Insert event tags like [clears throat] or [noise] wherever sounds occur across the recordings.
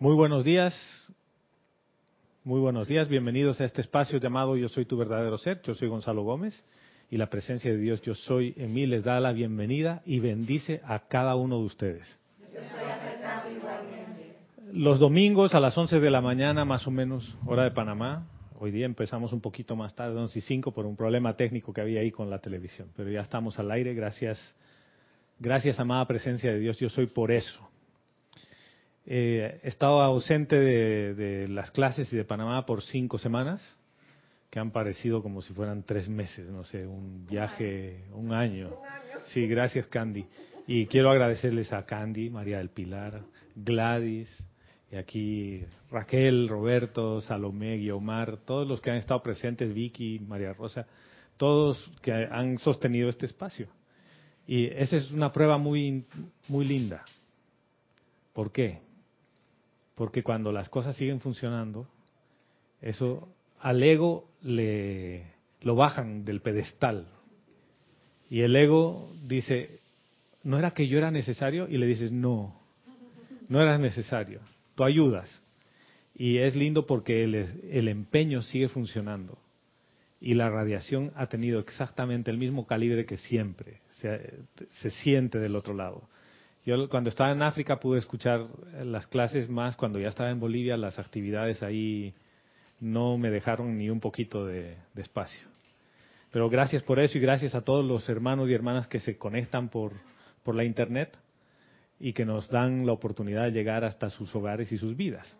Muy buenos días, muy buenos días, bienvenidos a este espacio llamado Yo Soy Tu Verdadero Ser, yo soy Gonzalo Gómez y la presencia de Dios Yo Soy en mí les da la bienvenida y bendice a cada uno de ustedes. Los domingos a las 11 de la mañana, más o menos, hora de Panamá, hoy día empezamos un poquito más tarde, 11 y 5, por un problema técnico que había ahí con la televisión, pero ya estamos al aire, gracias, gracias amada presencia de Dios. Yo Soy por eso eh, he estado ausente de, las clases y de Panamá por cinco semanas, que han parecido como si fueran tres meses, no sé, un viaje, un año. Sí, gracias Candy. Y quiero agradecerles a Candy, María del Pilar, Gladys, y aquí Raquel, Roberto, Salomé, Guiomar, todos los que han estado presentes, Vicky, María Rosa, todos que han sostenido este espacio. Y esa es una prueba muy, muy linda. ¿Por qué? Porque cuando las cosas siguen funcionando, eso al ego le lo bajan del pedestal. Y el ego dice, ¿no era que yo era necesario? Y le dices, no, no eras necesario, tú ayudas. Y es lindo porque el, el empeño sigue funcionando. Y la radiación ha tenido exactamente el mismo calibre que siempre. Se, se siente del otro lado. Yo cuando estaba en África pude escuchar las clases más, cuando ya estaba en Bolivia las actividades ahí no me dejaron ni un poquito de, espacio. Pero gracias por eso y gracias a todos los hermanos y hermanas que se conectan por, por la Internet y que nos dan la oportunidad de llegar hasta sus hogares y sus vidas.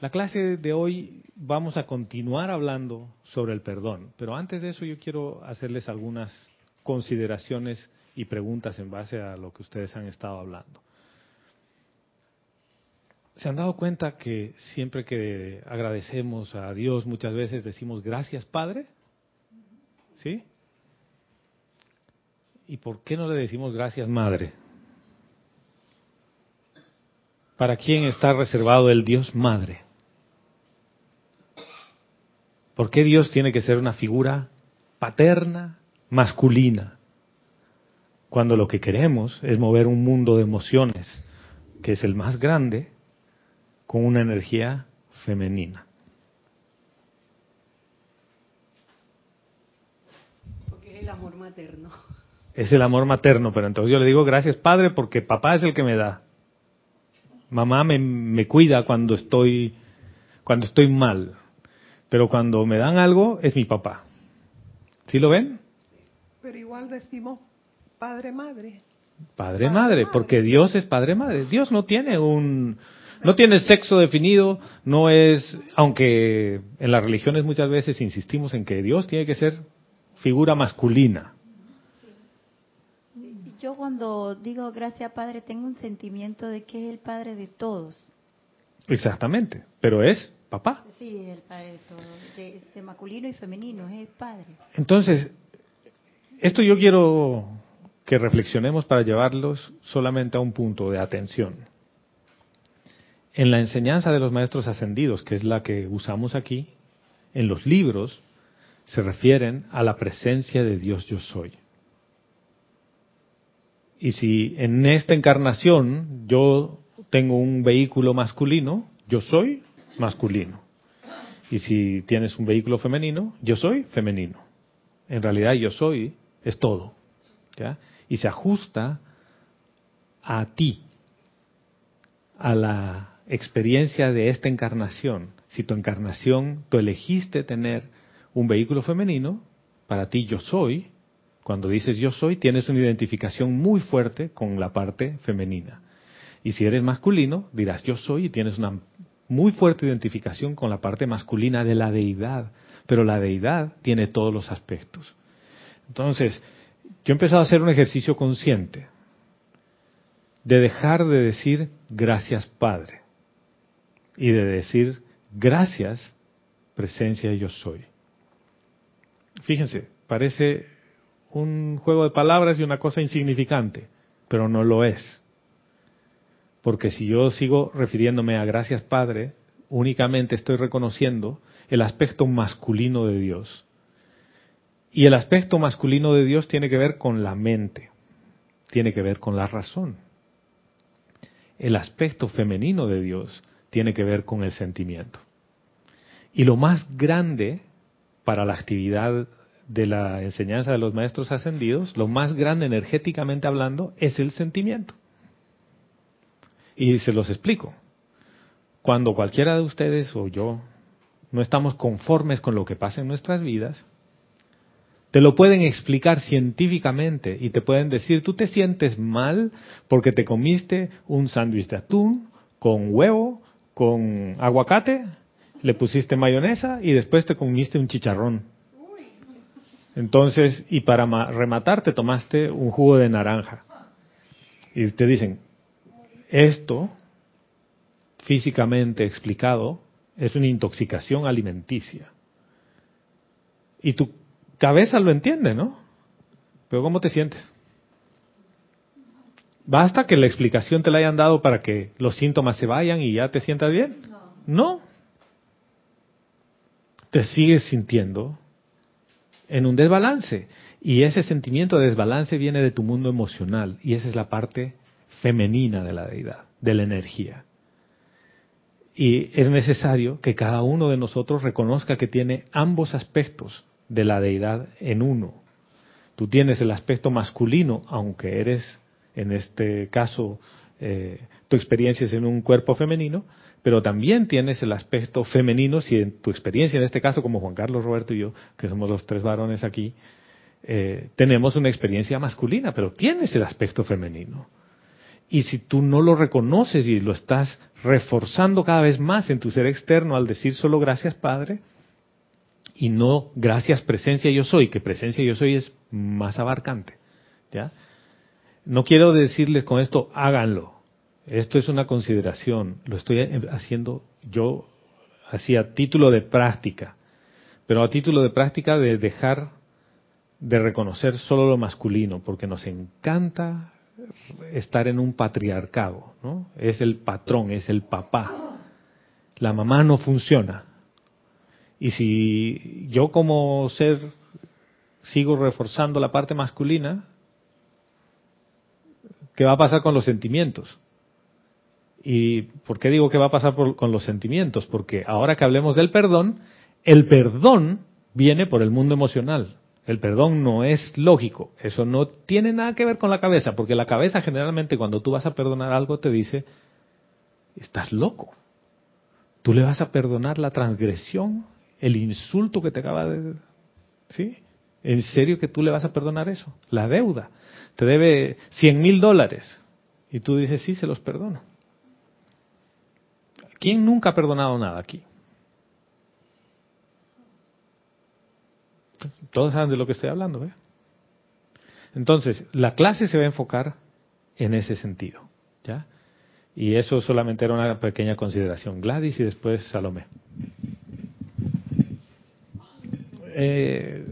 La clase de hoy vamos a continuar hablando sobre el perdón, pero antes de eso yo quiero hacerles algunas consideraciones y preguntas en base a lo que ustedes han estado hablando. ¿Se han dado cuenta que siempre que agradecemos a Dios muchas veces decimos gracias Padre? ¿Sí? ¿Y por qué no le decimos gracias Madre? ¿Para quién está reservado el Dios Madre? ¿Por qué Dios tiene que ser una figura paterna, masculina? Cuando lo que queremos es mover un mundo de emociones, que es el más grande, con una energía femenina. Porque es el amor materno. Es el amor materno, pero entonces yo le digo gracias Padre porque papá es el que me da. Mamá me, me cuida cuando estoy, cuando estoy mal, pero cuando me dan algo es mi papá. ¿Sí lo ven? Pero igual decimos Padre Madre. Padre Madre, porque Dios es Padre Madre. Dios no tiene un no tiene sexo definido, no es, aunque en las religiones muchas veces insistimos en que Dios tiene que ser figura masculina. Yo cuando digo gracias Padre tengo un sentimiento de que es el Padre de todos. Exactamente, pero es papá. Sí, el Padre de todos, de, de masculino y femenino, es el Padre. Entonces, esto yo quiero que reflexionemos para llevarlos solamente a un punto de atención. En la enseñanza de los maestros ascendidos, que es la que usamos aquí, en los libros se refieren a la presencia de Dios yo soy. Y si en esta encarnación yo tengo un vehículo masculino, yo soy masculino. Y si tienes un vehículo femenino, yo soy femenino. En realidad yo soy es todo. ¿ya? Y se ajusta a ti, a la experiencia de esta encarnación. Si tu encarnación, tú elegiste tener un vehículo femenino, para ti yo soy, cuando dices yo soy, tienes una identificación muy fuerte con la parte femenina. Y si eres masculino, dirás yo soy y tienes una muy fuerte identificación con la parte masculina de la deidad. Pero la deidad tiene todos los aspectos. Entonces, yo he empezado a hacer un ejercicio consciente de dejar de decir gracias Padre y de decir gracias presencia yo soy. Fíjense, parece un juego de palabras y una cosa insignificante, pero no lo es. Porque si yo sigo refiriéndome a gracias Padre, únicamente estoy reconociendo el aspecto masculino de Dios y el aspecto masculino de Dios tiene que ver con la mente, tiene que ver con la razón. El aspecto femenino de Dios tiene que ver con el sentimiento. Y lo más grande para la actividad de la enseñanza de los maestros ascendidos, lo más grande energéticamente hablando, es el sentimiento. Y se los explico. Cuando cualquiera de ustedes o yo no estamos conformes con lo que pasa en nuestras vidas, te lo pueden explicar científicamente y te pueden decir, tú te sientes mal porque te comiste un sándwich de atún con huevo, con aguacate, le pusiste mayonesa y después te comiste un chicharrón. Entonces, y para rematar te tomaste un jugo de naranja. Y te dicen, esto, físicamente explicado, es una intoxicación alimenticia. Y tu cabeza lo entiende, ¿no? Pero ¿cómo te sientes? ¿Basta que la explicación te la hayan dado para que los síntomas se vayan y ya te sientas bien? No. Te sigues sintiendo en un desbalance. Y ese sentimiento de desbalance viene de tu mundo emocional. Y esa es la parte femenina de la deidad, de la energía. Y es necesario que cada uno de nosotros reconozca que tiene ambos aspectos de la deidad en uno. Tú tienes el aspecto masculino, aunque eres, en este caso, eh, tu experiencia es en un cuerpo femenino, pero también tienes el aspecto femenino, si en tu experiencia, en este caso, como Juan Carlos, Roberto y yo, que somos los tres varones aquí, eh, tenemos una experiencia masculina, pero tienes el aspecto femenino. Y si tú no lo reconoces y lo estás reforzando cada vez más en tu ser externo al decir solo gracias Padre, y no gracias presencia yo soy, que presencia yo soy es más abarcante. ¿ya? No quiero decirles con esto háganlo. Esto es una consideración, lo estoy haciendo yo así a título de práctica, pero a título de práctica de dejar de reconocer solo lo masculino, porque nos encanta estar en un patriarcado, ¿no? Es el patrón, es el papá. La mamá no funciona. Y si yo como ser sigo reforzando la parte masculina, ¿qué va a pasar con los sentimientos? ¿Y por qué digo que va a pasar con los sentimientos? Porque ahora que hablemos del perdón, el perdón viene por el mundo emocional. El perdón no es lógico, eso no tiene nada que ver con la cabeza, porque la cabeza generalmente cuando tú vas a perdonar algo te dice, estás loco. Tú le vas a perdonar la transgresión, el insulto que te acaba de... ¿Sí? ¿En serio que tú le vas a perdonar eso? La deuda. Te debe 100 mil dólares. Y tú dices, sí, se los perdono. ¿Quién nunca ha perdonado nada aquí? Todos saben de lo que estoy hablando, ¿ve? Entonces, la clase se va a enfocar en ese sentido, ¿ya? Y eso solamente era una pequeña consideración. Gladys y después Salomé. Eh,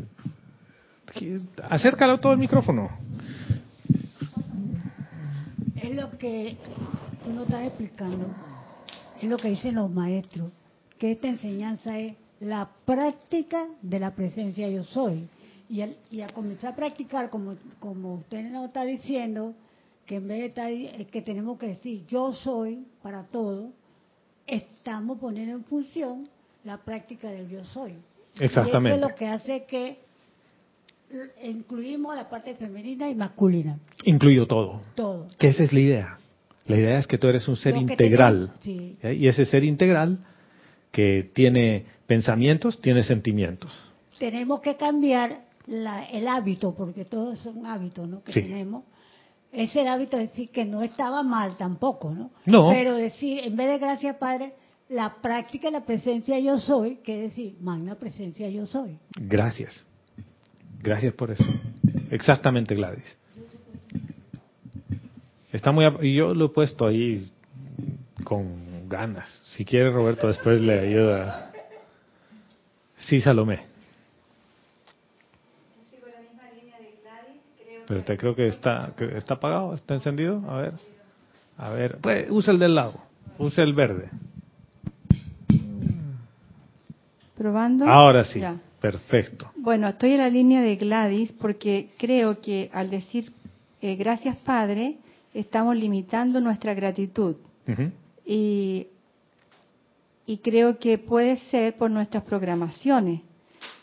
acércalo todo el micrófono. Es lo que tú no estás explicando, es lo que dicen los maestros, que esta enseñanza es la práctica de la presencia yo soy. Y, y a comenzar a practicar, como, como usted nos está diciendo, que en vez de estar, que tenemos que decir yo soy para todo, estamos poniendo en función la práctica del yo soy. Exactamente. Y eso es lo que hace que incluimos la parte femenina y masculina. Incluyo todo. Todo. Que esa es la idea. La idea es que tú eres un ser integral. Y ese ser integral que tiene pensamientos, tiene sentimientos. Tenemos que cambiar el hábito, porque todos son hábitos ¿no? que tenemos. Es el hábito de decir que no estaba mal tampoco, ¿no? No. Pero decir, en vez de gracias Padre, la práctica la presencia yo soy, que decir, magna presencia yo soy. Gracias. Gracias por eso. Exactamente, Gladys. Está muy y yo lo he puesto ahí con ganas. Si quiere Roberto después le ayuda. Sí, Salomé. Pero te creo que está que está apagado, está encendido. A ver, a ver, pues usa el del lado, usa el verde. Probando. Ahora sí, perfecto. Bueno, estoy en la línea de Gladys porque creo que al decir eh, gracias Padre estamos limitando nuestra gratitud. Y y creo que puede ser por nuestras programaciones,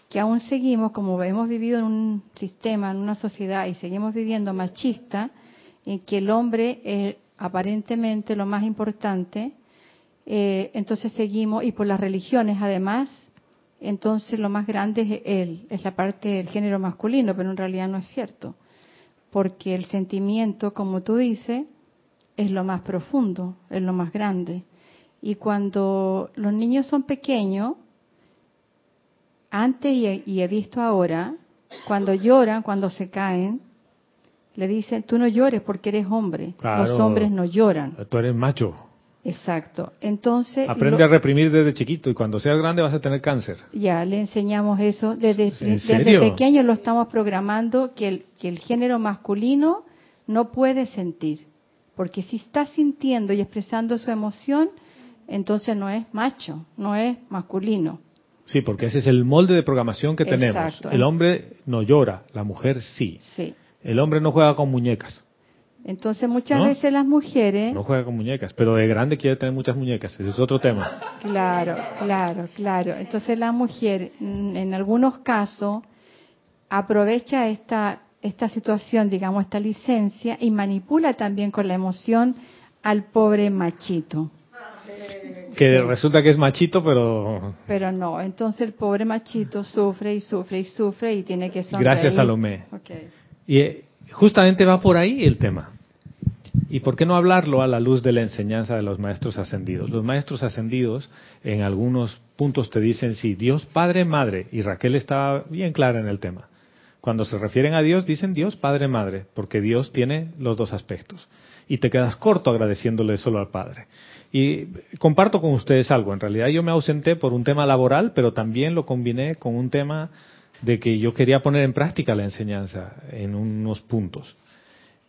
que aún seguimos, como hemos vivido en un sistema, en una sociedad y seguimos viviendo machista, en que el hombre es aparentemente lo más importante, eh, entonces seguimos, y por las religiones además, entonces lo más grande es él, es la parte del género masculino, pero en realidad no es cierto, porque el sentimiento, como tú dices, es lo más profundo, es lo más grande. Y cuando los niños son pequeños, antes y he, visto ahora, cuando lloran, cuando se caen, le dicen, tú no llores porque eres hombre. Los hombres no lloran. Tú eres macho. Exacto. Entonces. Aprende a reprimir desde chiquito y cuando seas grande vas a tener cáncer. Ya, le enseñamos eso. Desde, desde pequeño lo estamos programando que el, que el género masculino no puede sentir. Porque si está sintiendo y expresando su emoción, entonces no es macho, no es masculino. Sí, porque ese es el molde de programación que tenemos. El hombre no llora, la mujer sí. sí. El hombre no juega con muñecas. Entonces muchas veces las mujeres... No juega con muñecas, pero de grande quiere tener muchas muñecas, ese es otro tema. Claro, claro, claro. Entonces la mujer, mm, en algunos casos, aprovecha esta, esta situación, digamos, esta licencia, y manipula también con la emoción al pobre machito. Que resulta que es machito, pero... Pero no, entonces el pobre machito sufre y sufre y sufre y tiene que sonreír. Gracias, Salomé. Y eh, justamente va por ahí el tema. ¿Y por qué no hablarlo a la luz de la enseñanza de los maestros ascendidos? Los maestros ascendidos en algunos puntos te dicen, sí, Dios Padre, Madre, y Raquel estaba bien clara en el tema. Cuando se refieren a Dios, dicen Dios Padre, Madre, porque Dios tiene los dos aspectos. Y te quedas corto agradeciéndole solo al Padre. Y comparto con ustedes algo. En realidad yo me ausenté por un tema laboral, pero también lo combiné con un tema de que yo quería poner en práctica la enseñanza en unos puntos.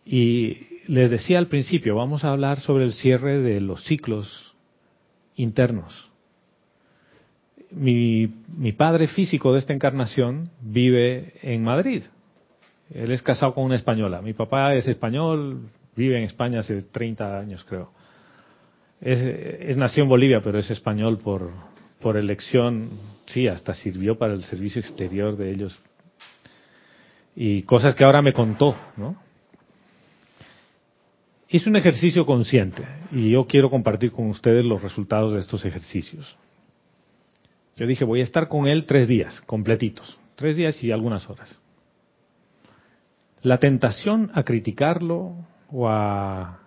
Y les decía al principio, vamos a hablar sobre el cierre de los ciclos internos. Mi, mi padre físico de esta encarnación vive en Madrid. Él es casado con una española. Mi papá es español, vive en España hace 30 años creo es, es nació en Bolivia, pero es español por, por elección. Sí, hasta sirvió para el servicio exterior de ellos. Y cosas que ahora me contó, ¿no? Hice un ejercicio consciente y yo quiero compartir con ustedes los resultados de estos ejercicios. Yo dije, voy a estar con él tres días, completitos, tres días y algunas horas. La tentación a criticarlo o a,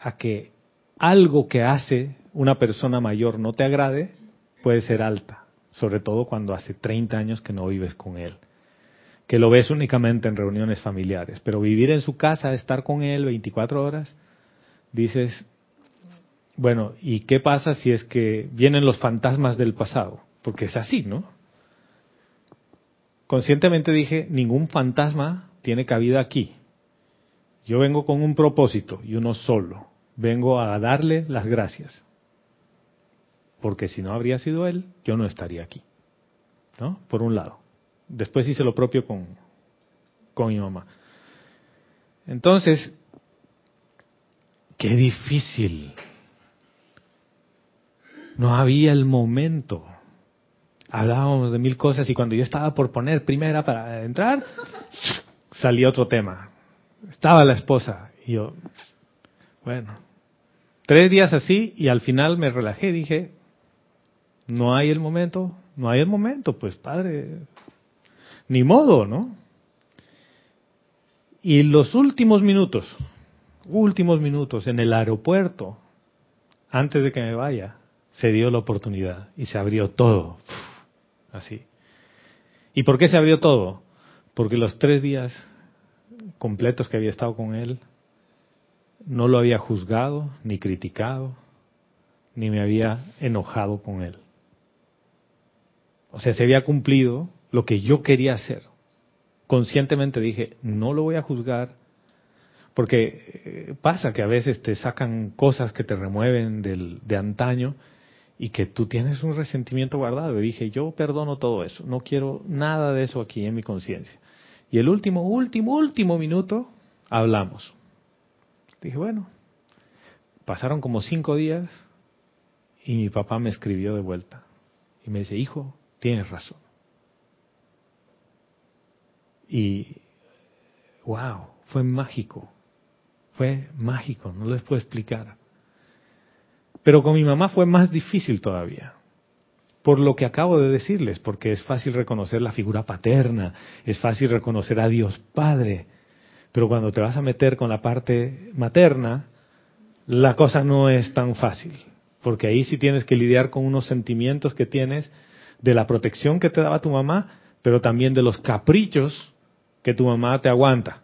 a que algo que hace una persona mayor no te agrade, puede ser alta, sobre todo cuando hace 30 años que no vives con él, que lo ves únicamente en reuniones familiares, pero vivir en su casa, estar con él 24 horas, dices, bueno, ¿y qué pasa si es que vienen los fantasmas del pasado? Porque es así, ¿no? Conscientemente dije, ningún fantasma tiene cabida aquí. Yo vengo con un propósito y uno solo, vengo a darle las gracias. Porque si no habría sido él, yo no estaría aquí. ¿No? Por un lado. Después hice lo propio con, con mi mamá. Entonces, qué difícil. No había el momento. Hablábamos de mil cosas y cuando yo estaba por poner primera para entrar, salía otro tema. Estaba la esposa y yo, bueno, Tres días así y al final me relajé, dije, no hay el momento, no hay el momento, pues padre, ni modo, ¿no? Y los últimos minutos, últimos minutos en el aeropuerto, antes de que me vaya, se dio la oportunidad y se abrió todo, así. ¿Y por qué se abrió todo? Porque los tres días completos que había estado con él, no lo había juzgado, ni criticado, ni me había enojado con él. O sea, se había cumplido lo que yo quería hacer. Conscientemente dije, no lo voy a juzgar, porque eh, pasa que a veces te sacan cosas que te remueven del, de antaño y que tú tienes un resentimiento guardado. Y dije, yo perdono todo eso, no quiero nada de eso aquí en mi conciencia. Y el último, último, último minuto, hablamos. Dije, bueno, pasaron como cinco días Y mi papá me escribió de vuelta y me dice, hijo, tienes razón. Y, wow, fue mágico, fue mágico, no les puedo explicar. Pero con mi mamá fue más difícil todavía, por lo que acabo de decirles, porque es fácil reconocer la figura paterna, es fácil reconocer a Dios Padre, pero cuando te vas a meter con la parte materna, la cosa no es tan fácil, porque ahí sí tienes que lidiar con unos sentimientos que tienes de la protección que te daba tu mamá, pero también de los caprichos que tu mamá te aguanta.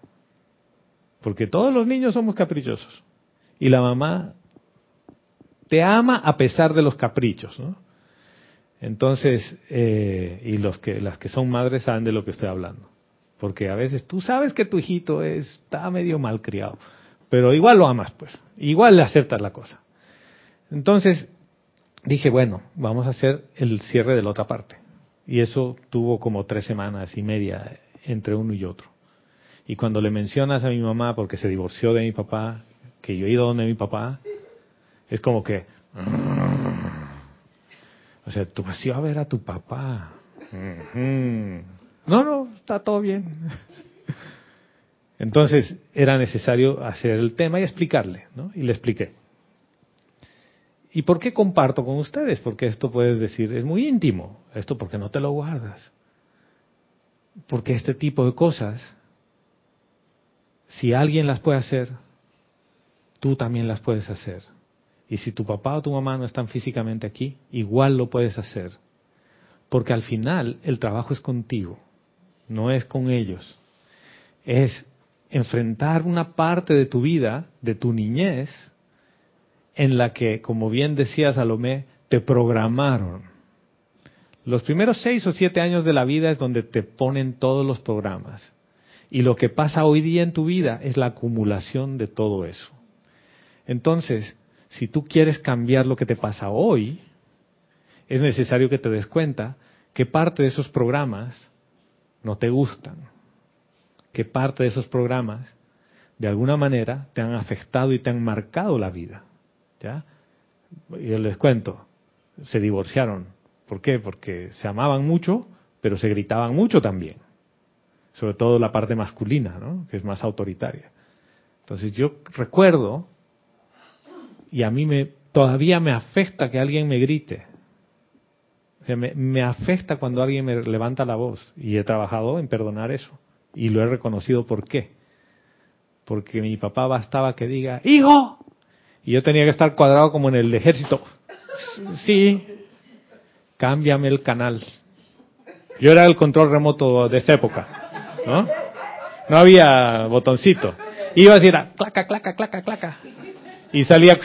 Porque todos los niños somos caprichosos. Y la mamá te ama a pesar de los caprichos, ¿no? Entonces, eh, y las que son madres saben de lo que estoy hablando. Porque a veces tú sabes que tu hijito está medio mal criado, pero igual lo amas, pues. Igual le aceptas la cosa. Entonces, dije, bueno, vamos a hacer el cierre de la otra parte. Y eso tuvo como tres semanas y media entre uno y otro. Y cuando le mencionas a mi mamá, porque se divorció de mi papá, que yo he ido donde mi papá, es como que... O sea, tú ido a ver a tu papá. No, no, está todo bien. Entonces era necesario hacer el tema y explicarle, ¿no? Y le expliqué. ¿Y por qué comparto con ustedes? Porque esto puedes decir, es muy íntimo. Esto porque no te lo guardas. Porque este tipo de cosas, si alguien las puede hacer, tú también las puedes hacer. Y si tu papá o tu mamá no están físicamente aquí, igual lo puedes hacer. Porque al final el trabajo es contigo, no es con ellos. Es enfrentar una parte de tu vida, de tu niñez, en la que, como bien decía Salomé, te programaron los primeros seis o siete años de la vida es donde te ponen todos los programas. Y lo que pasa hoy día en tu vida es la acumulación de todo eso. Entonces, si tú quieres cambiar lo que te pasa hoy, es necesario que te des cuenta que parte de esos programas no te gustan, que parte de esos programas de alguna manera te han afectado y te han marcado la vida. ¿Ya? Yo les cuento, se divorciaron, ¿Por qué? Porque se amaban mucho, pero se gritaban mucho también. Sobre todo la parte masculina, ¿no? que es más autoritaria. Entonces yo recuerdo, y a mí me, todavía me afecta que alguien me grite. O sea, me, me afecta cuando alguien me levanta la voz. Y he trabajado en perdonar eso. Y lo he reconocido por qué. Porque mi papá bastaba que diga, ¡Hijo! Y yo tenía que estar cuadrado como en el ejército. Sí, cámbiame el canal. Yo era el control remoto de esa época, ¿no? No había botoncito. Iba a decir, claca, claca, claca, claca. Y salía,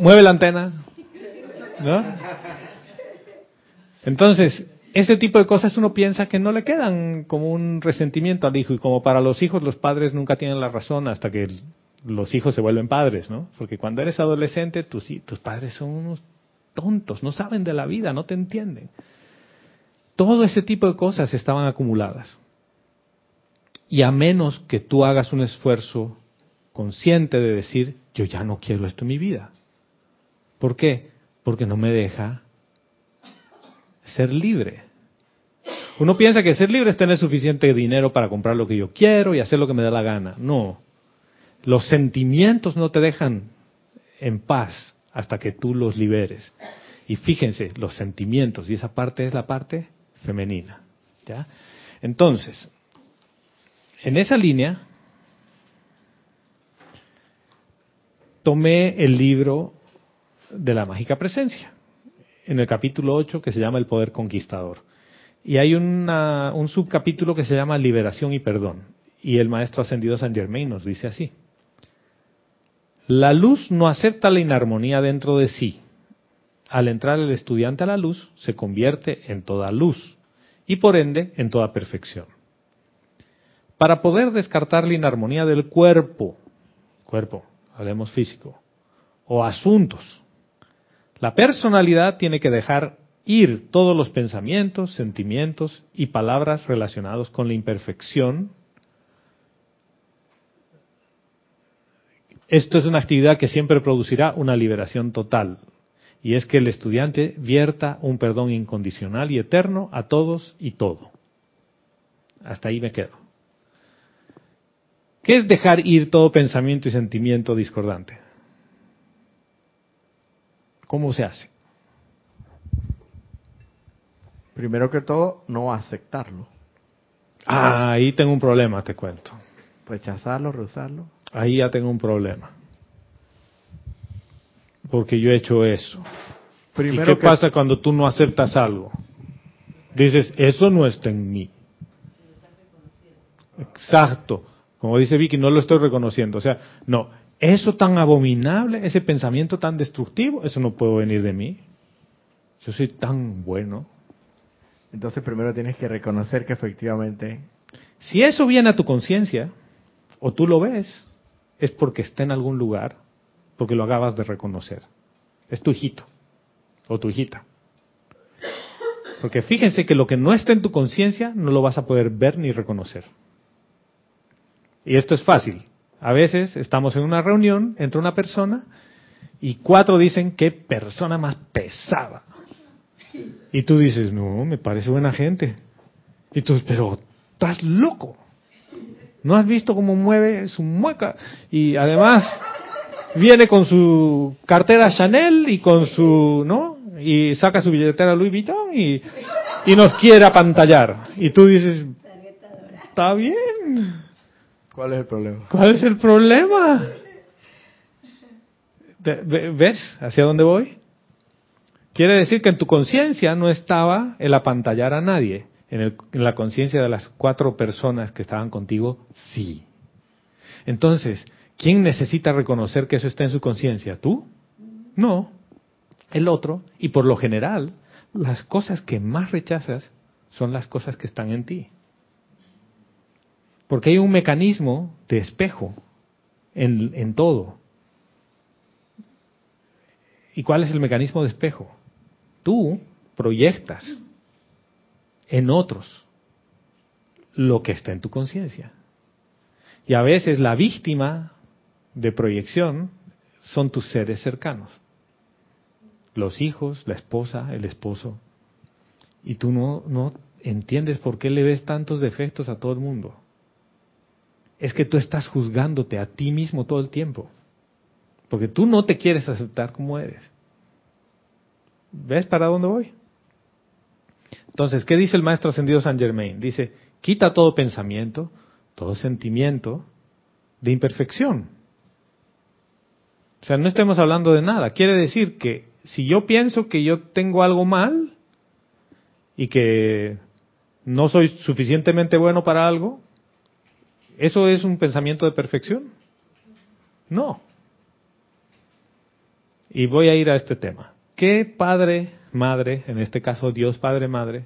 mueve la antena, ¿no? Entonces, ese tipo de cosas uno piensa que no le quedan como un resentimiento al hijo. Y como para los hijos, los padres nunca tienen la razón hasta que los hijos se vuelven padres, ¿no? Porque cuando eres adolescente, tus, tus padres son unos tontos, no saben de la vida, no te entienden. Todo ese tipo de cosas estaban acumuladas. Y a menos que tú hagas un esfuerzo consciente de decir, yo ya no quiero esto en mi vida. ¿Por qué? Porque no me deja ser libre. Uno piensa que ser libre es tener suficiente dinero para comprar lo que yo quiero y hacer lo que me da la gana. No. Los sentimientos no te dejan en paz hasta que tú los liberes. Y fíjense, los sentimientos, y esa parte es la parte femenina. ¿ya? Entonces, en esa línea, tomé el libro de la mágica presencia, en el capítulo 8 que se llama El Poder Conquistador. Y hay un subcapítulo que se llama Liberación y Perdón. Y el maestro ascendido San Germain nos dice así. La luz no acepta la inarmonía dentro de sí. Al entrar el estudiante a la luz, se convierte en toda luz y por ende en toda perfección. Para poder descartar la inarmonía del cuerpo, cuerpo, hablemos físico, o asuntos, la personalidad tiene que dejar ir todos los pensamientos, sentimientos y palabras relacionados con la imperfección Esto es una actividad que siempre producirá una liberación total. y es que el estudiante vierta un perdón incondicional y eterno a todos y todo. Hasta ahí me quedo. ¿Qué es dejar ir todo pensamiento y sentimiento discordante? ¿Cómo se hace? Primero que todo, no aceptarlo. Ah, ahí tengo un problema, te cuento. Rechazarlo, rehusarlo. Ahí ya tengo un problema. Porque yo he hecho eso. Primero ¿Y qué que- pasa cuando tú no aceptas algo? Dices, eso no está en mí. Exacto. Como dice Vicky, no lo estoy reconociendo. O sea, no, eso tan abominable, ese pensamiento tan destructivo, eso no puede venir de mí. Yo soy tan bueno. Entonces primero tienes que reconocer que efectivamente Si eso viene a tu conciencia, o tú lo ves, es porque está en algún lugar, porque lo acabas de reconocer. Es tu hijito, o tu hijita. Porque fíjense que lo que no está en tu conciencia no lo vas a poder ver ni reconocer. Y esto es fácil. A veces estamos en una reunión, entra una persona y cuatro dicen, qué persona más pesada. Y tú dices, no, me parece buena gente. Y tú, pero estás loco. ¿No has visto cómo mueve su mueca? Y además viene con su cartera Chanel y con su, ¿no? Y saca su billetera Louis Vuitton y, y nos quiere apantallar. Y tú dices, está bien. ¿Cuál es el problema? ¿Cuál es el problema? Ve- ve- ¿Ves hacia dónde voy? Quiere decir que en tu conciencia no estaba el apantallar a nadie. En, la conciencia de las cuatro personas que estaban contigo, sí. Entonces, ¿quién necesita reconocer que eso está en su conciencia? ¿Tú? No. El otro. Y por lo general, las cosas que más rechazas son las cosas que están en ti. Porque hay un mecanismo de espejo en todo. ¿Y cuál es el mecanismo de espejo? Tú proyectas en otros lo que está en tu conciencia. Y a veces la víctima de proyección son tus seres cercanos. Los hijos, la esposa, el esposo. Y tú no, no entiendes por qué le ves tantos defectos a todo el mundo es que tú estás juzgándote a ti mismo todo el tiempo. Porque tú no te quieres aceptar como eres. ¿Ves para dónde voy? Entonces, ¿qué dice el maestro ascendido San Germain? Dice, quita todo pensamiento, todo sentimiento de imperfección. O sea, no estemos hablando de nada. Quiere decir que si yo pienso que yo tengo algo mal y que no soy suficientemente bueno para algo, ¿Eso es un pensamiento de perfección? No. Y voy a ir a este tema. ¿Qué padre, madre, en este caso Dios Padre, Madre,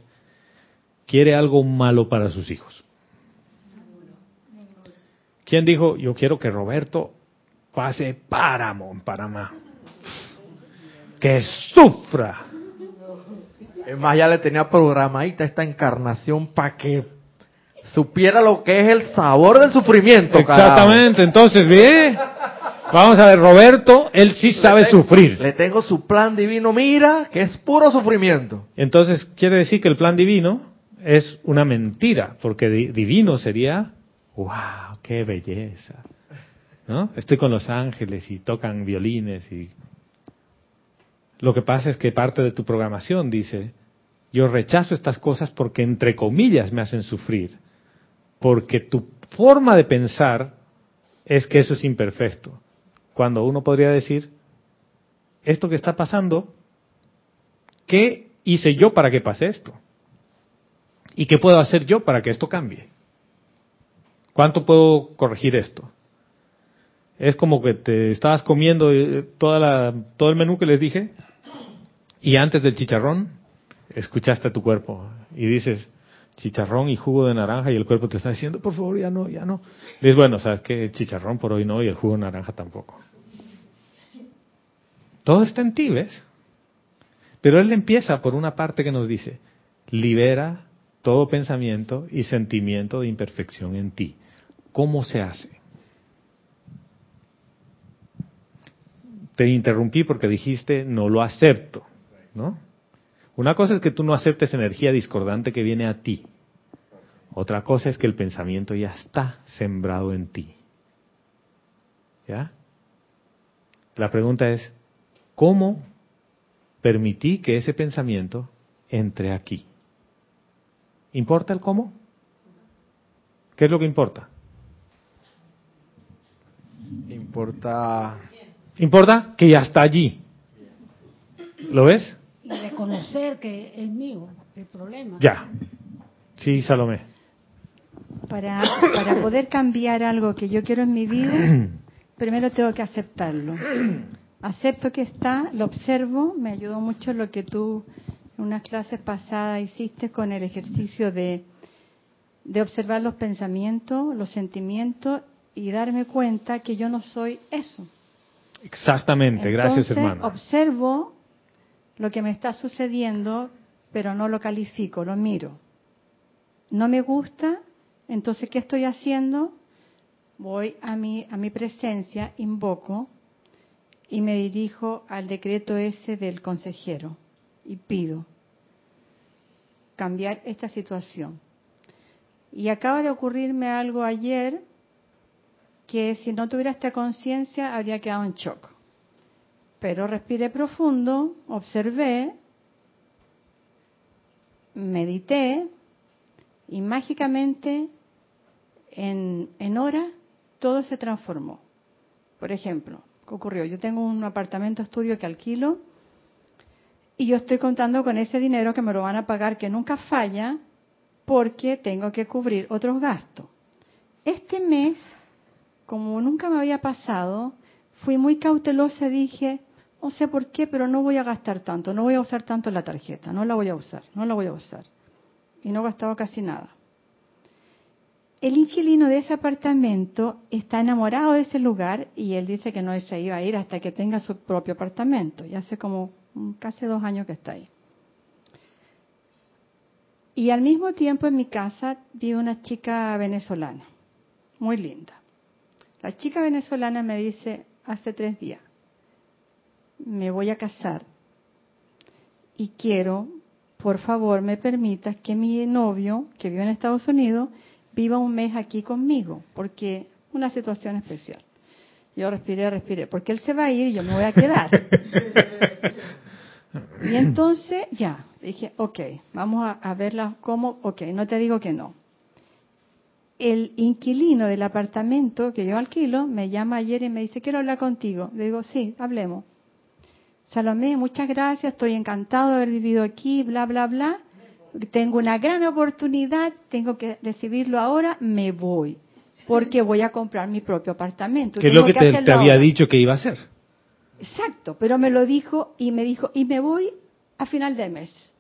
quiere algo malo para sus hijos? ¿Quién dijo, yo quiero que Roberto pase páramo en Panamá? Que sufra. Es más, ya le tenía programadita esta encarnación para que supiera lo que es el sabor del sufrimiento. carajo. Exactamente, entonces, ve, vamos a ver, Roberto, él sí sabe Le tengo- sufrir. Le tengo su plan divino, mira, que es puro sufrimiento. Entonces, quiere decir que el plan divino es una mentira, porque di- divino sería, wow, qué belleza. ¿No? Estoy con los ángeles y tocan violines y lo que pasa es que parte de tu programación dice, yo rechazo estas cosas porque entre comillas me hacen sufrir, porque tu forma de pensar es que eso es imperfecto, cuando uno podría decir, esto que está pasando, ¿qué hice yo para que pase esto? ¿Y qué puedo hacer yo para que esto cambie? ¿Cuánto puedo corregir esto? Es como que te estabas comiendo eh, toda la, todo el menú que les dije y antes del chicharrón escuchaste a tu cuerpo y dices chicharrón y jugo de naranja y el cuerpo te está diciendo, por favor, ya no, ya no. Dices, bueno, sabes que chicharrón por hoy no y el jugo de naranja tampoco. Todo está en ti, ¿ves? Pero él empieza por una parte que nos dice, libera todo pensamiento y sentimiento de imperfección en ti. ¿Cómo se hace? te interrumpí porque dijiste no lo acepto, ¿no? Una cosa es que tú no aceptes energía discordante que viene a ti. Otra cosa es que el pensamiento ya está sembrado en ti. ¿Ya? La pregunta es, ¿cómo permití que ese pensamiento entre aquí? ¿Importa el cómo? ¿Qué es lo que importa? Importa. Importa que ya está allí. ¿Lo ves? Y reconocer que es mío el problema. Ya. Sí, Salomé. Para, para poder cambiar algo que yo quiero en mi vida, [clears throat] primero tengo que aceptarlo. Acepto que está, lo observo, me ayudó mucho lo que tú en unas clases pasadas hiciste con el ejercicio de, de observar los pensamientos, los sentimientos y darme cuenta que yo no soy eso. Exactamente, gracias Entonces, hermano. Observo lo que me está sucediendo, pero no lo califico, lo miro. No me gusta, entonces ¿qué estoy haciendo? Voy a mi a mi presencia, invoco y me dirijo al decreto ese del consejero y pido cambiar esta situación. Y acaba de ocurrirme algo ayer que si no tuviera esta conciencia habría quedado en shock. Pero respiré profundo, observé, medité y mágicamente en, en horas todo se transformó. Por ejemplo, ¿qué ocurrió? Yo tengo un apartamento estudio que alquilo y yo estoy contando con ese dinero que me lo van a pagar, que nunca falla, porque tengo que cubrir otros gastos. Este mes, como nunca me había pasado, fui muy cautelosa y dije, no sé por qué, pero no voy a gastar tanto, no voy a usar tanto la tarjeta, no la voy a usar, no la voy a usar. Y no gastaba casi nada. El inquilino de ese apartamento está enamorado de ese lugar y él dice que no se iba a ir hasta que tenga su propio apartamento. Y hace como casi dos años que está ahí. Y al mismo tiempo en mi casa vive una chica venezolana, muy linda. La chica venezolana me dice hace tres días, me voy a casar y quiero, por favor, me permitas que mi novio, que vive en Estados Unidos, viva un mes aquí conmigo, porque una situación especial. Yo respiré, respiré, porque él se va a ir y yo me voy a quedar. y entonces, ya, dije, ok, vamos a, a verla cómo, ok, no te digo que no. El inquilino del apartamento que yo alquilo me llama ayer y me dice, quiero hablar contigo. Le digo, sí, hablemos. Salomé, muchas gracias, estoy encantado de haber vivido aquí, bla, bla, bla. Tengo una gran oportunidad, tengo que recibirlo ahora, me voy, porque voy a comprar mi propio apartamento. ¿Qué es Tengo lo que te, había dicho que iba a hacer? Exacto, pero me lo dijo y me dijo, y me voy a final de mes.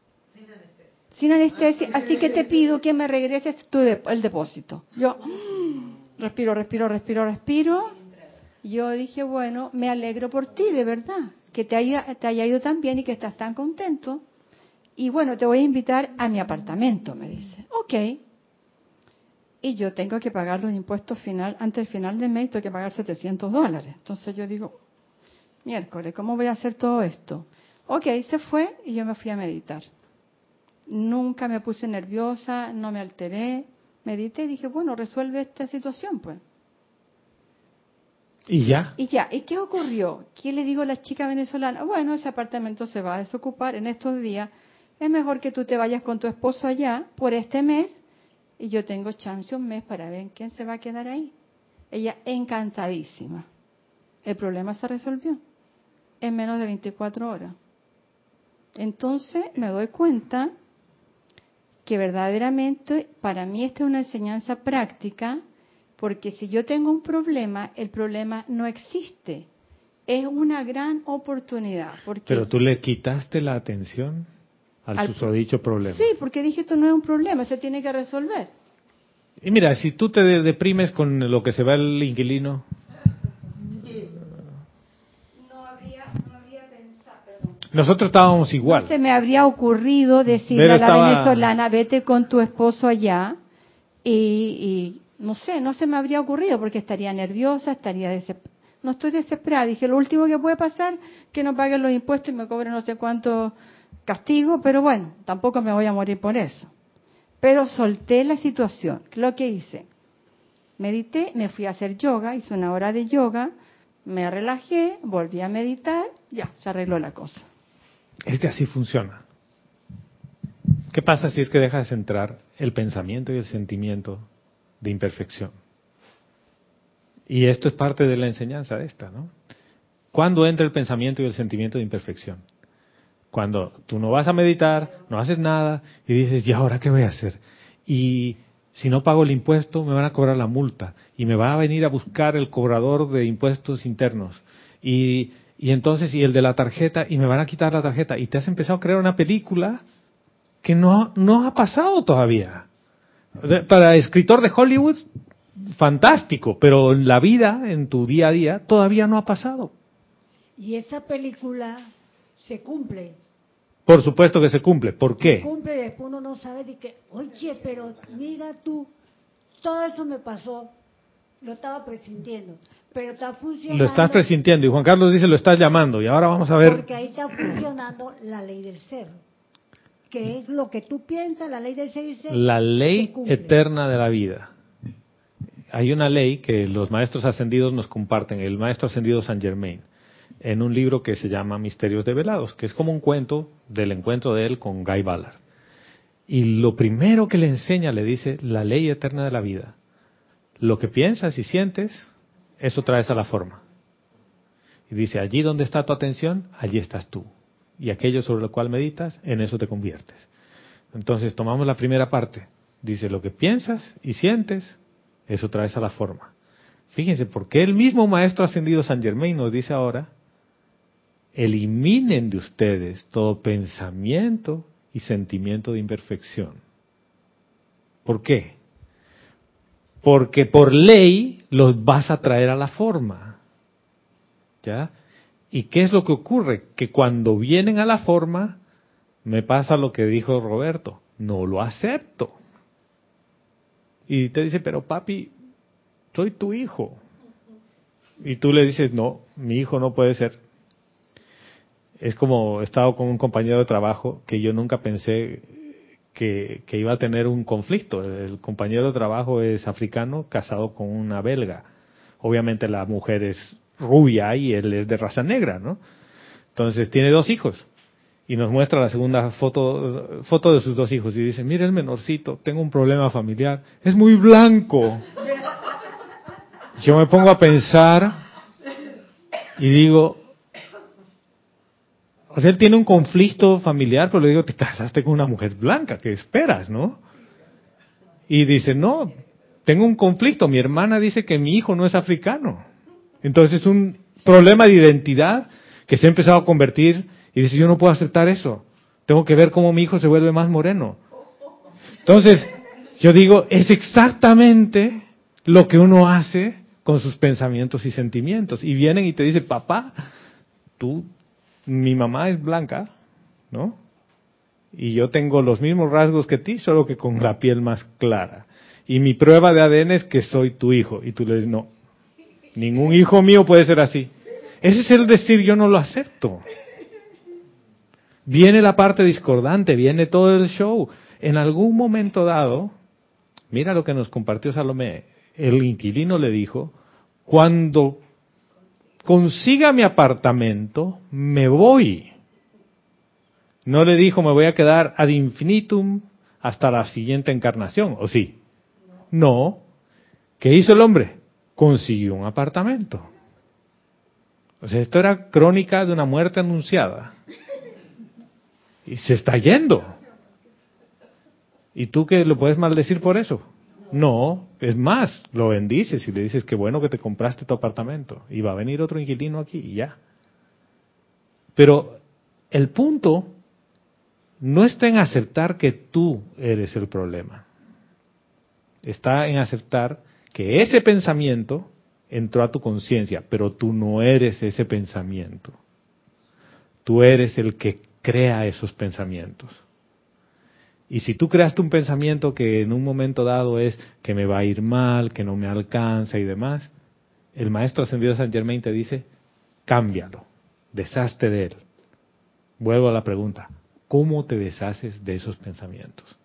Sin anestesia. Así que te pido que me regreses tu de- el depósito. Yo mm, [gasps] respiro, respiro, respiro, respiro. Yo dije, bueno, me alegro por ti, de verdad, que te haya, te haya ido tan bien y que estás tan contento. Y bueno, te voy a invitar a mi apartamento, me dice. Ok. Y yo tengo que pagar los impuestos final, antes del final del mes, tengo que pagar 700 dólares. Entonces yo digo, miércoles, ¿cómo voy a hacer todo esto? Ok, se fue y yo me fui a meditar. Nunca me puse nerviosa, no me alteré, medité y dije, bueno, resuelve esta situación, pues. Y ya. Y ya, ¿y qué ocurrió? ¿Qué le digo a la chica venezolana? Bueno, ese apartamento se va a desocupar en estos días. Es mejor que tú te vayas con tu esposo allá por este mes y yo tengo chance un mes para ver quién se va a quedar ahí. Ella encantadísima. El problema se resolvió en menos de 24 horas. Entonces me doy cuenta que verdaderamente para mí esta es una enseñanza práctica, porque si yo tengo un problema, el problema no existe. Es una gran oportunidad. Porque, Pero tú le quitaste la atención al, Al- susodicho problema. Sí, porque dije esto no es un problema, se tiene que resolver. Y mira, si tú te de- deprimes con lo que se va el inquilino, No habría, no habría pensado, perdón. nosotros estábamos igual. No se me habría ocurrido decirle Pero a la estaba- venezolana, vete con tu esposo allá, y, y no sé, no se me habría ocurrido porque estaría nerviosa, estaría desesperada. no estoy desesperada. Dije, lo último que puede pasar, que no paguen los impuestos y me cobren no sé cuánto castigo, pero bueno, tampoco me voy a morir por eso. Pero solté la situación. Lo que hice, medité, me fui a hacer yoga, hice una hora de yoga, me relajé, volví a meditar, ya, se arregló la cosa. Es que así funciona. ¿Qué pasa si es que dejas entrar el pensamiento y el sentimiento de imperfección? Y esto es parte de la enseñanza de esta, ¿no? ¿Cuándo entra el pensamiento y el sentimiento de imperfección? Cuando tú no vas a meditar, no haces nada y dices, ¿y ahora qué voy a hacer? Y si no pago el impuesto, me van a cobrar la multa y me va a venir a buscar el cobrador de impuestos internos. Y, y entonces, y el de la tarjeta, y me van a quitar la tarjeta. Y te has empezado a crear una película que no, no ha pasado todavía. Para escritor de Hollywood, fantástico, pero en la vida, en tu día a día, todavía no ha pasado. Y esa película se cumple. Por supuesto que se cumple. ¿Por qué? Se cumple y después uno no sabe de que, oye, pero mira tú, todo eso me pasó, lo estaba presintiendo, pero está funcionando. Lo estás presintiendo y Juan Carlos dice lo estás llamando y ahora vamos a ver. Porque ahí está funcionando la ley del ser. Que es lo que tú piensas, la ley del ser. La ley eterna de la vida. Hay una ley que los maestros ascendidos nos comparten, el maestro ascendido San Germain, en un libro que se llama Misterios Develados, que es como un cuento del encuentro de él con Guy Ballard. Y lo primero que le enseña, le dice, la ley eterna de la vida. Lo que piensas y sientes, eso traes a la forma. Y dice, allí donde está tu atención, allí estás tú. Y aquello sobre lo cual meditas, en eso te conviertes. Entonces tomamos la primera parte. Dice, lo que piensas y sientes, eso traes a la forma. Fíjense, porque el mismo Maestro Ascendido San Germain nos dice ahora, eliminen de ustedes todo pensamiento y sentimiento de imperfección. ¿Por qué? Porque por ley los vas a traer a la forma. ¿Ya? ¿Y qué es lo que ocurre? Que cuando vienen a la forma, me pasa lo que dijo Roberto, no lo acepto. Y te dice, pero papi, soy tu hijo. Y tú le dices, no, mi hijo no puede ser. Es como he estado con un compañero de trabajo que yo nunca pensé que, que, iba a tener un conflicto. El compañero de trabajo es africano, casado con una belga. Obviamente la mujer es rubia y él es de raza negra, ¿no? Entonces tiene dos hijos. Y nos muestra la segunda foto, foto de sus dos hijos y dice, mira el menorcito, tengo un problema familiar, es muy blanco. Yo me pongo a pensar y digo, o sea, él tiene un conflicto familiar, pero le digo, te casaste con una mujer blanca, ¿qué esperas, no? Y dice, no, tengo un conflicto, mi hermana dice que mi hijo no es africano. Entonces es un problema de identidad que se ha empezado a convertir y dice, yo no puedo aceptar eso, tengo que ver cómo mi hijo se vuelve más moreno. Entonces, yo digo, es exactamente lo que uno hace con sus pensamientos y sentimientos. Y vienen y te dicen, papá, tú, mi mamá es blanca, ¿no? Y yo tengo los mismos rasgos que ti, solo que con la piel más clara. Y mi prueba de ADN es que soy tu hijo. Y tú le dices, no, ningún hijo mío puede ser así. Ese es el decir, yo no lo acepto. Viene la parte discordante, viene todo el show. En algún momento dado, mira lo que nos compartió Salomé, el inquilino le dijo, cuando consiga mi apartamento, me voy. No le dijo, me voy a quedar ad infinitum hasta la siguiente encarnación, ¿o sí? No. ¿Qué hizo el hombre? Consiguió un apartamento. O sea, esto era crónica de una muerte anunciada. Y se está yendo. ¿Y tú qué lo puedes maldecir por eso? No, es más, lo bendices y le dices que bueno que te compraste tu apartamento y va a venir otro inquilino aquí y ya. Pero el punto no está en aceptar que tú eres el problema. Está en aceptar que ese pensamiento entró a tu conciencia, pero tú no eres ese pensamiento. Tú eres el que crea esos pensamientos. Y si tú creaste un pensamiento que en un momento dado es que me va a ir mal, que no me alcanza y demás, el maestro ascendido de San Germain te dice, cámbialo, deshazte de él. Vuelvo a la pregunta, ¿cómo te deshaces de esos pensamientos?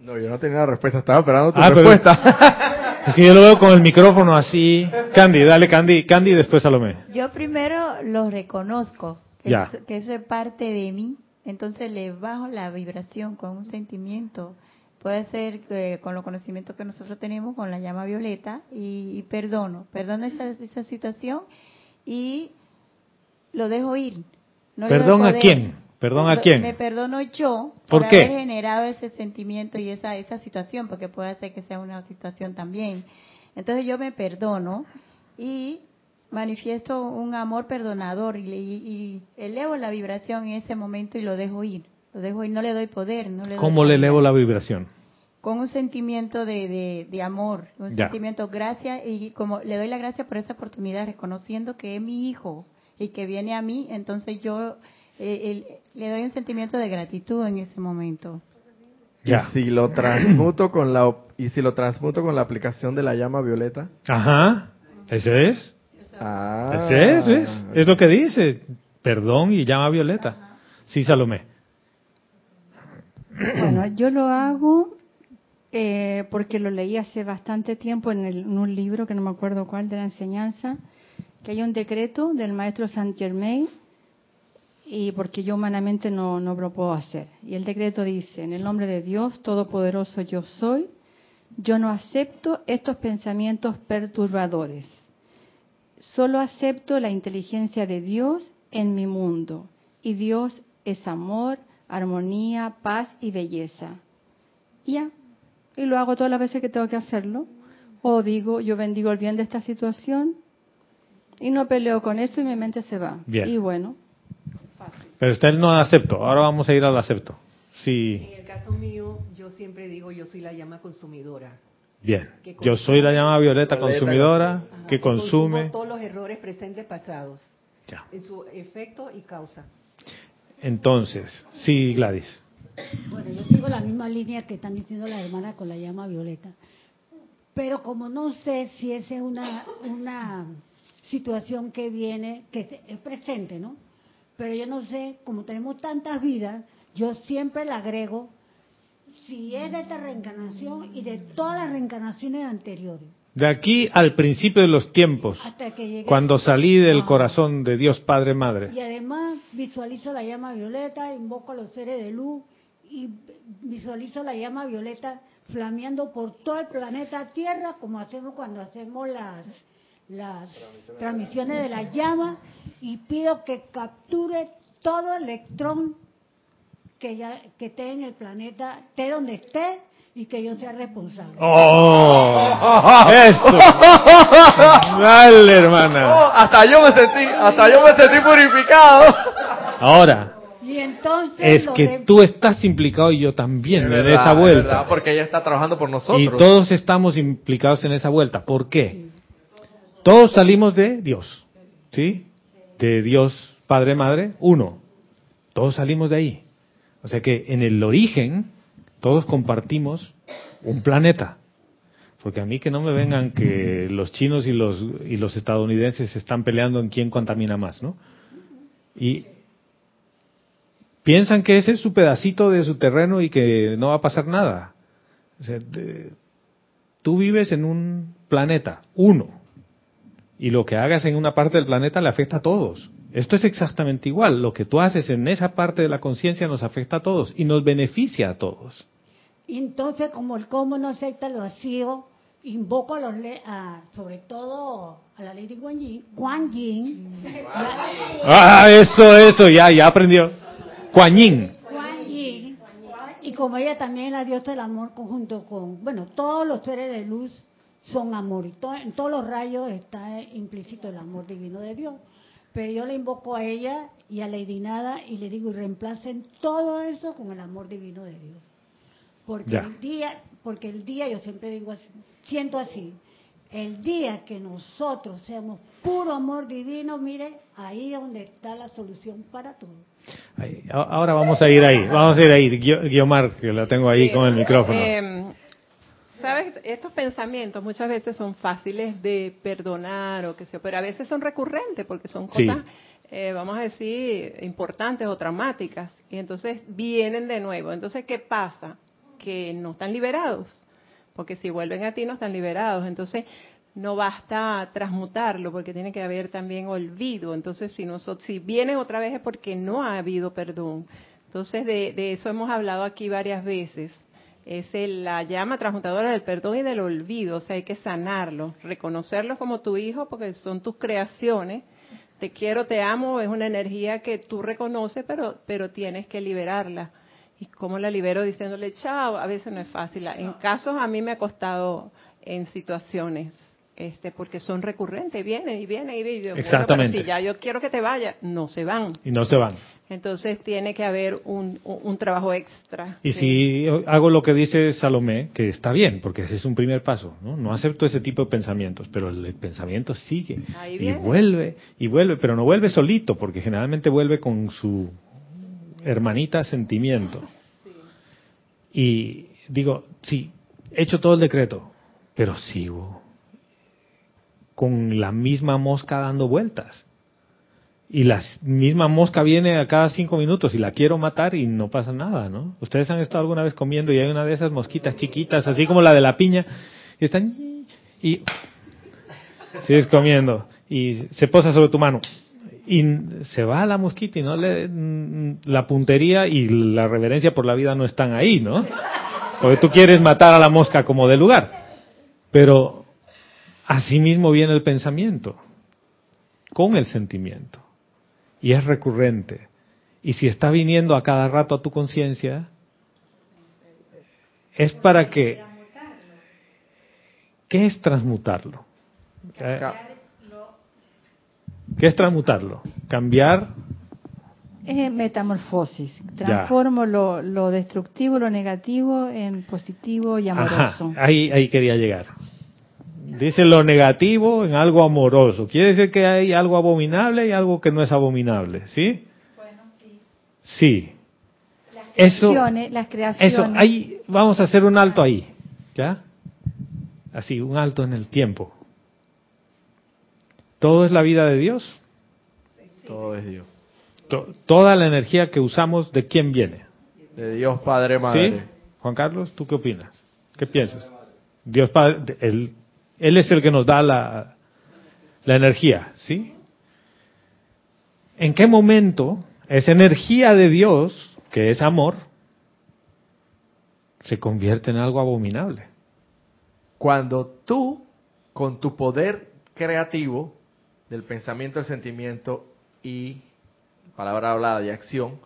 No, yo no tenía la respuesta, estaba esperando tu Ah, pero- respuesta. Es que yo lo veo con el micrófono así. Candy, dale Candy, Candy y después Salomé. Yo primero lo reconozco, que, Ya. eso, que eso es parte de mí, entonces le bajo la vibración con un sentimiento. Puede ser eh, con los conocimientos que nosotros tenemos con la llama violeta y, y perdono, perdono esa, esa situación y lo dejo ir. No ¿Perdón a quién? ¿Perdón a quién? Me perdono yo ¿Por por, qué? haber generado ese sentimiento y esa, esa situación, porque puede ser que sea una situación también. Entonces yo me perdono y manifiesto un amor perdonador y, le- y elevo la vibración en ese momento y lo dejo ir. Lo dejo ir, no le doy poder. No le doy ¿Cómo le elevo la vibración? Con un sentimiento de, de, de amor, un Ya. sentimiento gracia y como le doy la gracia por esa oportunidad, reconociendo que es mi hijo y que viene a mí, entonces yo eh, el- le doy un sentimiento de gratitud en ese momento. Ya. Y si lo transmuto [clears throat] con la y si lo transmuto con la aplicación de la llama violeta. Ajá. ¿Ese es? Ah. Ese es, ¿ves? Es lo que dice. Perdón y llama Violeta. Sí, Salomé. Bueno, yo lo hago eh, porque lo leí hace bastante tiempo en, el- en un libro que no me acuerdo cuál de la enseñanza, que hay un decreto del maestro Saint Germain y porque yo humanamente no, no lo puedo hacer. Y el decreto dice, en el nombre de Dios Todopoderoso yo soy, yo no acepto estos pensamientos perturbadores. Solo acepto la inteligencia de Dios en mi mundo. Y Dios es amor, armonía, paz y belleza. Y ya. Y lo hago todas las veces que tengo que hacerlo. O digo, yo bendigo el bien de esta situación y no peleo con eso y mi mente se va. Bien. Y bueno, Pero está el no acepto. Ahora vamos a ir al acepto. Sí, En el caso mío, yo siempre digo, yo soy la llama consumidora. bien. Yo soy la llama Violeta Violeta consumidora Ajá, que consumo consume. todos los errores presentes pasados, Ya. en su efecto y causa. Entonces, sí, Gladys. Bueno, yo sigo la misma línea que están diciendo las hermanas con la llama violeta. Pero como no sé si esa es una, una situación que viene, que es presente, ¿no? Pero yo no sé, como tenemos tantas vidas, yo siempre le agrego si es de esta reencarnación y de todas las reencarnaciones anteriores. De aquí al principio de los tiempos, Hasta que cuando salí del Ah. corazón de Dios Padre Madre. Y además visualizo la llama violeta, invoco a los seres de luz y visualizo la llama violeta flameando por todo el planeta Tierra, como hacemos cuando hacemos las, las transmisiones de la llama, y pido que capture todo electrón que, ya, que esté en el planeta, esté donde esté, y que yo sea responsable. ¡Oh! [laughs] ¡Eso! Dale, hermana. Oh, hasta yo me sentí, hasta yo me sentí purificado. Ahora, Y entonces es que de- tú estás implicado y yo también Es en verdad, esa es vuelta. verdad, porque ella está trabajando por nosotros. Y todos estamos implicados en esa vuelta. ¿Por qué? Todos salimos de Dios. ¿Sí? De Dios Padre Madre, uno. Todos salimos de ahí. O sea que en el origen todos compartimos un planeta. Porque a mí que no me vengan que los chinos y los y los estadounidenses se están peleando en quién contamina más, ¿no? Y piensan que ese es su pedacito de su terreno y que no va a pasar nada. O sea, tú vives en un planeta, uno, y lo que hagas en una parte del planeta le afecta a todos. Esto es exactamente igual. Lo que tú haces en esa parte de la conciencia nos afecta a todos y nos beneficia a todos. Y entonces, como el cómo no acepta el vacío, invoco a los le- a, sobre todo a la Lady Guan Yin, Guan Yin, Ah, eso, eso, ya, ya aprendió. Yin. Guan Yin, y como ella también es la diosa del amor junto con, bueno, todos los seres de luz son amor, y en todos los rayos está implícito el amor divino de Dios. Pero yo le invoco a ella y a Lady Nada y le digo, y reemplacen todo eso con el amor divino de Dios. Porque Ya. el día, porque el día, yo siempre digo así, siento así, el día que nosotros seamos puro amor divino, mire, ahí es donde está la solución para todo. Ahí, Ahora vamos a ir ahí, vamos a ir ahí. Guio- Guiomar, que la tengo ahí con el micrófono. Eh. Estos pensamientos muchas veces son fáciles de perdonar o que sea, pero a veces son recurrentes porque son Sí. cosas, eh, vamos a decir, importantes o traumáticas. Y entonces vienen de nuevo. Entonces, ¿qué pasa? Que no están liberados. Porque si vuelven a ti no están liberados. Entonces, no basta transmutarlo porque tiene que haber también olvido. Entonces, si, nosotros, si vienen otra vez es porque no ha habido perdón. Entonces, de, de eso hemos hablado aquí varias veces. Es el- la llama transmutadora del perdón y del olvido. O sea, hay que sanarlo, reconocerlos como tu hijo porque son tus creaciones. Te quiero, te amo, es una energía que tú reconoces, pero, pero tienes que liberarla. ¿Y cómo la libero? Diciéndole chao. A veces no es fácil. En casos a mí me ha costado en situaciones, este, porque son recurrentes, vienen y vienen y vienen. Bueno, pero Exactamente. si ya yo quiero que te vayas, no se van. Y no se van. Entonces tiene que haber un, trabajo extra. Y si hago lo que dice Salomé, que está bien, porque ese es un primer paso, ¿no? No acepto ese tipo de pensamientos, pero el pensamiento sigue y vuelve y vuelve, pero no vuelve solito, porque generalmente vuelve con su hermanita sentimiento. Y digo, sí, he hecho todo el decreto, pero sigo con la misma mosca dando vueltas. Y la misma mosca viene a cada cinco minutos y la quiero matar y no pasa nada, ¿no? Ustedes han estado alguna vez comiendo y hay una de esas mosquitas chiquitas, así como la de la piña, y están y sigues comiendo y se posa sobre tu mano y se va la mosquita y no le mm, la puntería y la reverencia por la vida no están ahí, ¿no? Porque tú quieres matar a la mosca como de lugar. Pero así mismo viene el pensamiento con el sentimiento y es recurrente. Y si está viniendo a cada rato a tu conciencia, es para que... ¿Qué es transmutarlo? ¿Qué es transmutarlo? Cambiar... Es metamorfosis. Transformo lo, lo destructivo, lo negativo en positivo y amoroso. Ajá, ahí, ahí quería llegar. Dice lo negativo en algo amoroso. Quiere decir que hay algo abominable y algo que no es abominable, ¿sí? Sí. Eso, Creaciones, las creaciones. eso, ahí, vamos a hacer un alto ahí, ¿ya? Así, un alto en el tiempo. Todo es la vida de Dios. Todo es Dios. To- toda la energía que usamos, ¿de quién viene? De Dios Padre ¿Sí? Madre. Juan Carlos, ¿tú qué opinas? ¿Qué piensas? Dios Padre, él, él es el que nos da la, la energía, ¿sí? ¿En qué momento esa energía de Dios, que es amor, se convierte en algo abominable? Cuando tú, con tu poder creativo del pensamiento, el sentimiento y palabra hablada de acción,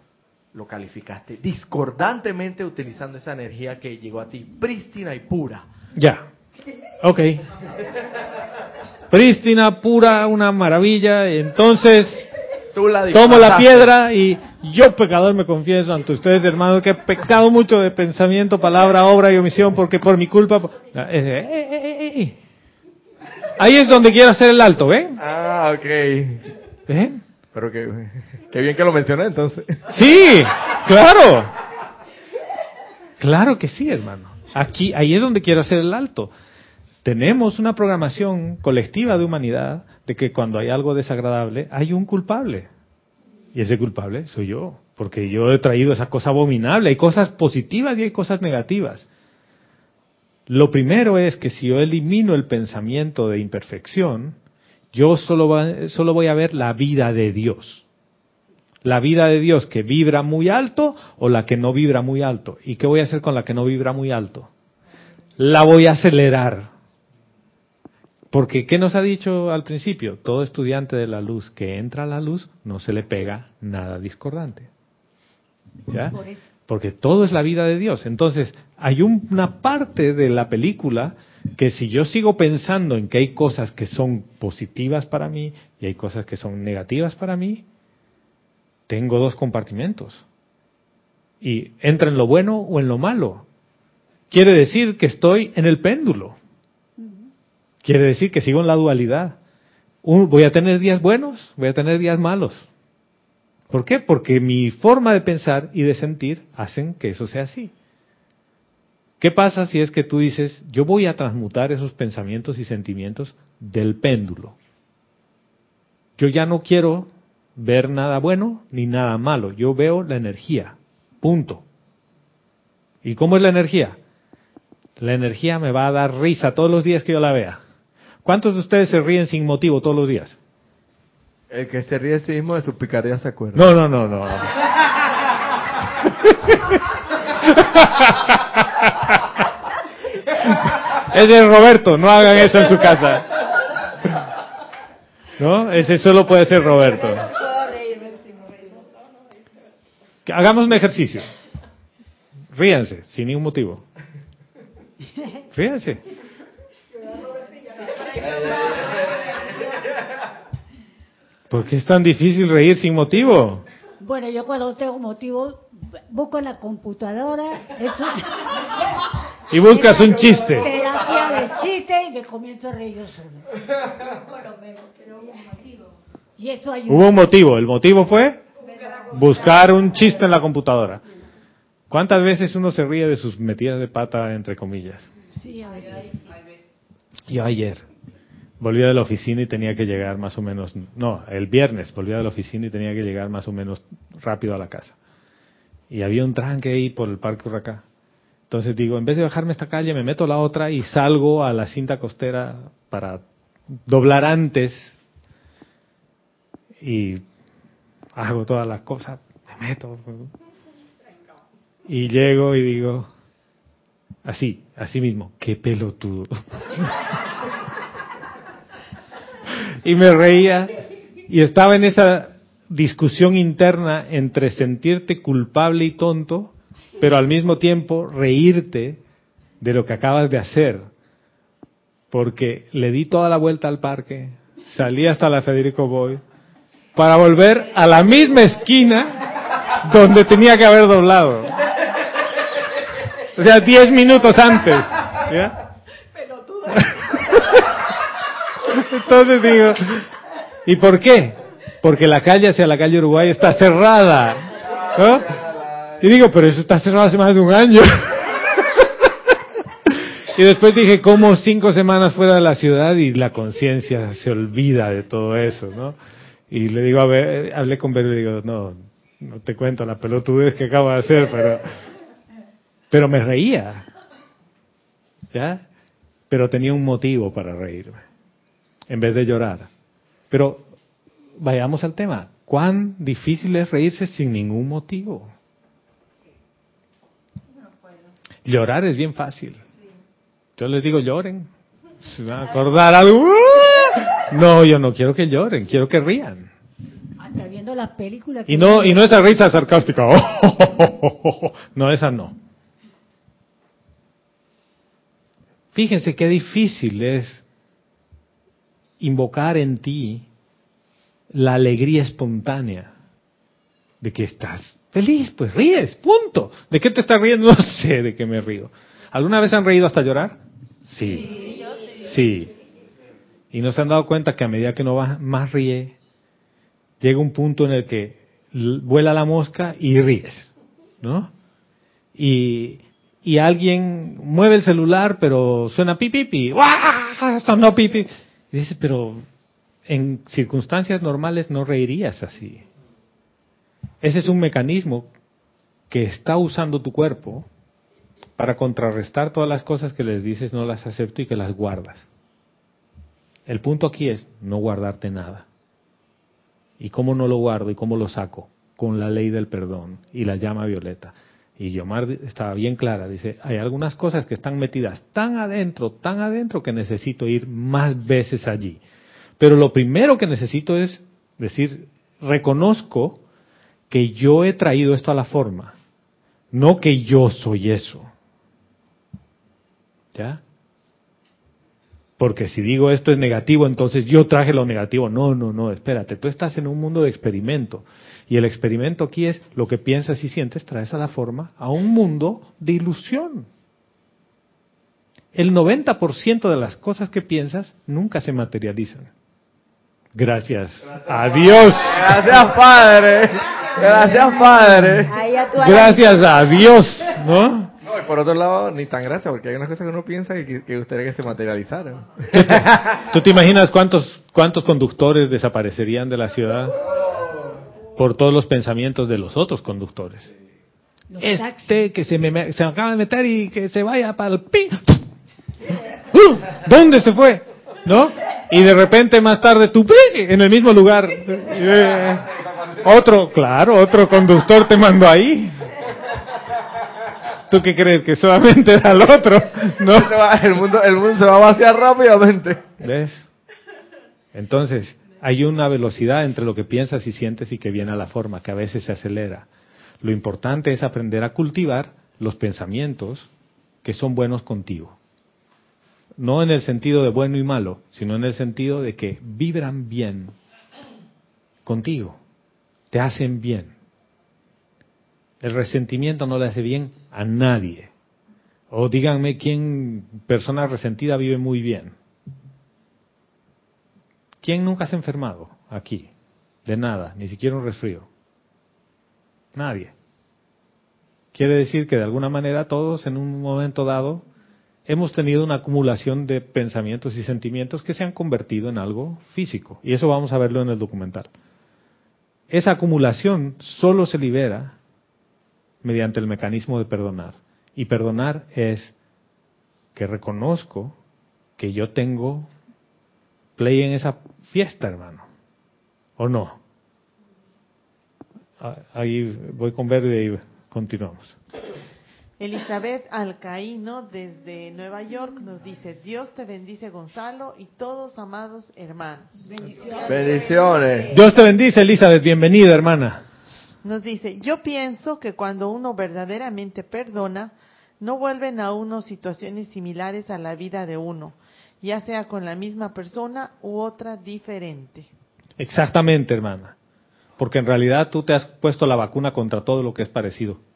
lo calificaste discordantemente utilizando esa energía que llegó a ti prístina y pura. Ya. Ok. Prístina, pura, una maravilla. Entonces, Tú la tomo la piedra y yo pecador me confieso ante ustedes, hermanos, que he pecado mucho de pensamiento, palabra, obra y omisión, porque por mi culpa... Eh, eh, eh. Ahí es donde quiero hacer el alto, ¿ven? Ah, ok. ¿Ven? Pero que, qué bien que lo mencioné entonces. Sí, claro. Claro que sí, hermano. Aquí, ahí es donde quiero hacer el alto. Tenemos una programación colectiva de humanidad de que cuando hay algo desagradable hay un culpable. Y ese culpable soy yo, porque yo he traído esa cosa abominable. Hay cosas positivas y hay cosas negativas. Lo primero es que si yo elimino el pensamiento de imperfección, yo solo, va- solo voy a ver la vida de Dios. La vida de Dios que vibra muy alto o la que no vibra muy alto. ¿Y qué voy a hacer con la que no vibra muy alto? La voy a acelerar. Porque, ¿qué nos ha dicho al principio? Todo estudiante de la luz que entra a la luz no se le pega nada discordante. ¿Ya? Porque todo es la vida de Dios. Entonces, hay un- una parte de la película que si yo sigo pensando en que hay cosas que son positivas para mí y hay cosas que son negativas para mí, tengo dos compartimentos. Y entra en lo bueno o en lo malo. Quiere decir que estoy en el péndulo. Quiere decir que sigo en la dualidad. Voy a tener días buenos, voy a tener días malos. ¿Por qué? Porque mi forma de pensar y de sentir hacen que eso sea así. ¿Qué pasa si es que tú dices, yo voy a transmutar esos pensamientos y sentimientos del péndulo? Yo ya no quiero ver nada bueno ni nada malo, yo veo la energía, punto. ¿Y cómo es la energía? La energía me va a dar risa todos los días que yo la vea. ¿Cuántos de ustedes se ríen sin motivo todos los días? El que se ríe de sí mismo de su picardía se acuerda. No, no, no, no. Ese [laughs] es Roberto, no hagan eso en su casa. ¿No? Ese solo puede ser Roberto. [laughs] Hagamos un ejercicio. Ríanse, sin ningún motivo. Ríanse. ¿Por qué es tan difícil reír sin motivo? Bueno, yo cuando tengo motivo, busco en la computadora. Eso, [laughs] Y buscas un chiste. terapia de chiste y me comienzo a reír yo solo. Y eso ayuda. Hubo un motivo. El motivo fue buscar un chiste en la computadora. ¿Cuántas veces uno se ríe de sus metidas de pata, entre comillas? Sí, a veces. Yo ayer volví de la oficina y tenía que llegar más o menos, no, el viernes volví de la oficina y tenía que llegar más o menos rápido a la casa. Y había un tranque ahí por el Parque Urracá. Entonces digo, en vez de bajarme esta calle, me meto la otra y salgo a la cinta costera para doblar antes y hago todas las cosas, me meto. Y llego y digo, así, así mismo, qué pelotudo. [laughs] y me reía y estaba en esa discusión interna entre sentirte culpable y tonto, pero al mismo tiempo reírte de lo que acabas de hacer, porque le di toda la vuelta al parque, salí hasta la Federico Boy, para volver a la misma esquina donde tenía que haber doblado. O sea, 10 minutos antes. ¿ya? Entonces digo, ¿y por qué? Porque la calle hacia la calle Uruguay está cerrada. ¿no? Y digo, pero eso está cerrado hace más de un año. [laughs] y después dije, como cinco semanas fuera de la ciudad y la conciencia se olvida de todo eso, ¿no? Y le digo, a ver, hablé con Vero y le digo, no, no te cuento la pelotudez que acabo de hacer, pero, pero me reía. ¿Ya? Pero tenía un motivo para reírme, en vez de llorar. Pero vayamos al tema. ¿Cuán difícil es reírse sin ningún motivo? Llorar es bien fácil. Yo les digo, lloren. Se van a acordar algo. No, yo no quiero que lloren, quiero que rían. Hasta viendo las películas. Y no, y no esa risa sarcástica. [laughs] No, esa no. Fíjense qué difícil es invocar en ti la alegría espontánea de que estás feliz, pues ríes, punto. ¿De qué te estás riendo? [laughs] No sé de qué me río. ¿Alguna vez han reído hasta llorar? Sí. Sí. Y no se han dado cuenta que a medida que uno va más ríe, llega un punto en el que vuela la mosca y ríes, ¿no? Y, y alguien mueve el celular, pero suena pi pi pi, ¡Guau! sonó pi pi. Y pero en circunstancias normales no reirías así. Ese es un mecanismo que está usando tu cuerpo para contrarrestar todas las cosas que les dices no las acepto y que las guardas. El punto aquí es no guardarte nada. ¿Y cómo no lo guardo y cómo lo saco? Con la ley del perdón y la llama violeta. Y Yomar estaba bien clara, dice, hay algunas cosas que están metidas tan adentro, tan adentro que necesito ir más veces allí. Pero lo primero que necesito es decir, reconozco que yo he traído esto a la forma, no que yo soy eso. ¿Ya? Porque si digo esto es negativo, entonces yo traje lo negativo. No, no, no, espérate, tú estás en un mundo de experimento. Y el experimento aquí es lo que piensas y sientes, traes a la forma a un mundo de ilusión. El 90% de las cosas que piensas nunca se materializan. Gracias a Dios. Gracias, Padre. Gracias, Padre. Gracias a Dios, ¿no? No, y por otro lado, ni tan gracia, porque hay unas cosas que uno piensa que, que gustaría que se materializaran. ¿Tú te imaginas cuántos, cuántos conductores desaparecerían de la ciudad por todos los pensamientos de los otros conductores? Los Este taxis. que se me, se me acaba de meter y que se vaya para el pi. ¡Uh! ¿Dónde se fue? ¿No? Y de repente más tarde tú pi, en el mismo lugar. [laughs] Otro, claro, otro conductor te mandó ahí. ¿Tú qué crees? Que solamente era el otro, ¿no? El, mundo, el mundo se va a vaciar rápidamente. ¿Ves? Entonces, hay una velocidad entre lo que piensas y sientes y que viene a la forma, que a veces se acelera. Lo importante es aprender a cultivar los pensamientos que son buenos contigo. No en el sentido de bueno y malo, sino en el sentido de que vibran bien contigo, te hacen bien. El resentimiento no le hace bien a nadie. O díganme quién persona resentida vive muy bien. ¿Quién nunca se ha enfermado aquí? De nada, ni siquiera un resfrío. Nadie. Quiere decir que de alguna manera todos en un momento dado hemos tenido una acumulación de pensamientos y sentimientos que se han convertido en algo físico. Y eso vamos a verlo en el documental. Esa acumulación solo se libera mediante el mecanismo de perdonar. Y perdonar es que reconozco que yo tengo play en esa fiesta, hermano. ¿O no? Ah, Ahí voy con verde y continuamos. Elizabeth Alcaíno desde Nueva York nos dice, Dios te bendice Gonzalo y todos amados hermanos. Bendiciones. Dios te bendice, Elizabeth. Bienvenida, hermana. Nos dice, yo pienso que cuando uno verdaderamente perdona, no vuelven a uno situaciones similares a la vida de uno, ya sea con la misma persona u otra diferente. Exactamente, hermana. Porque en realidad tú te has puesto la vacuna contra todo lo que es parecido.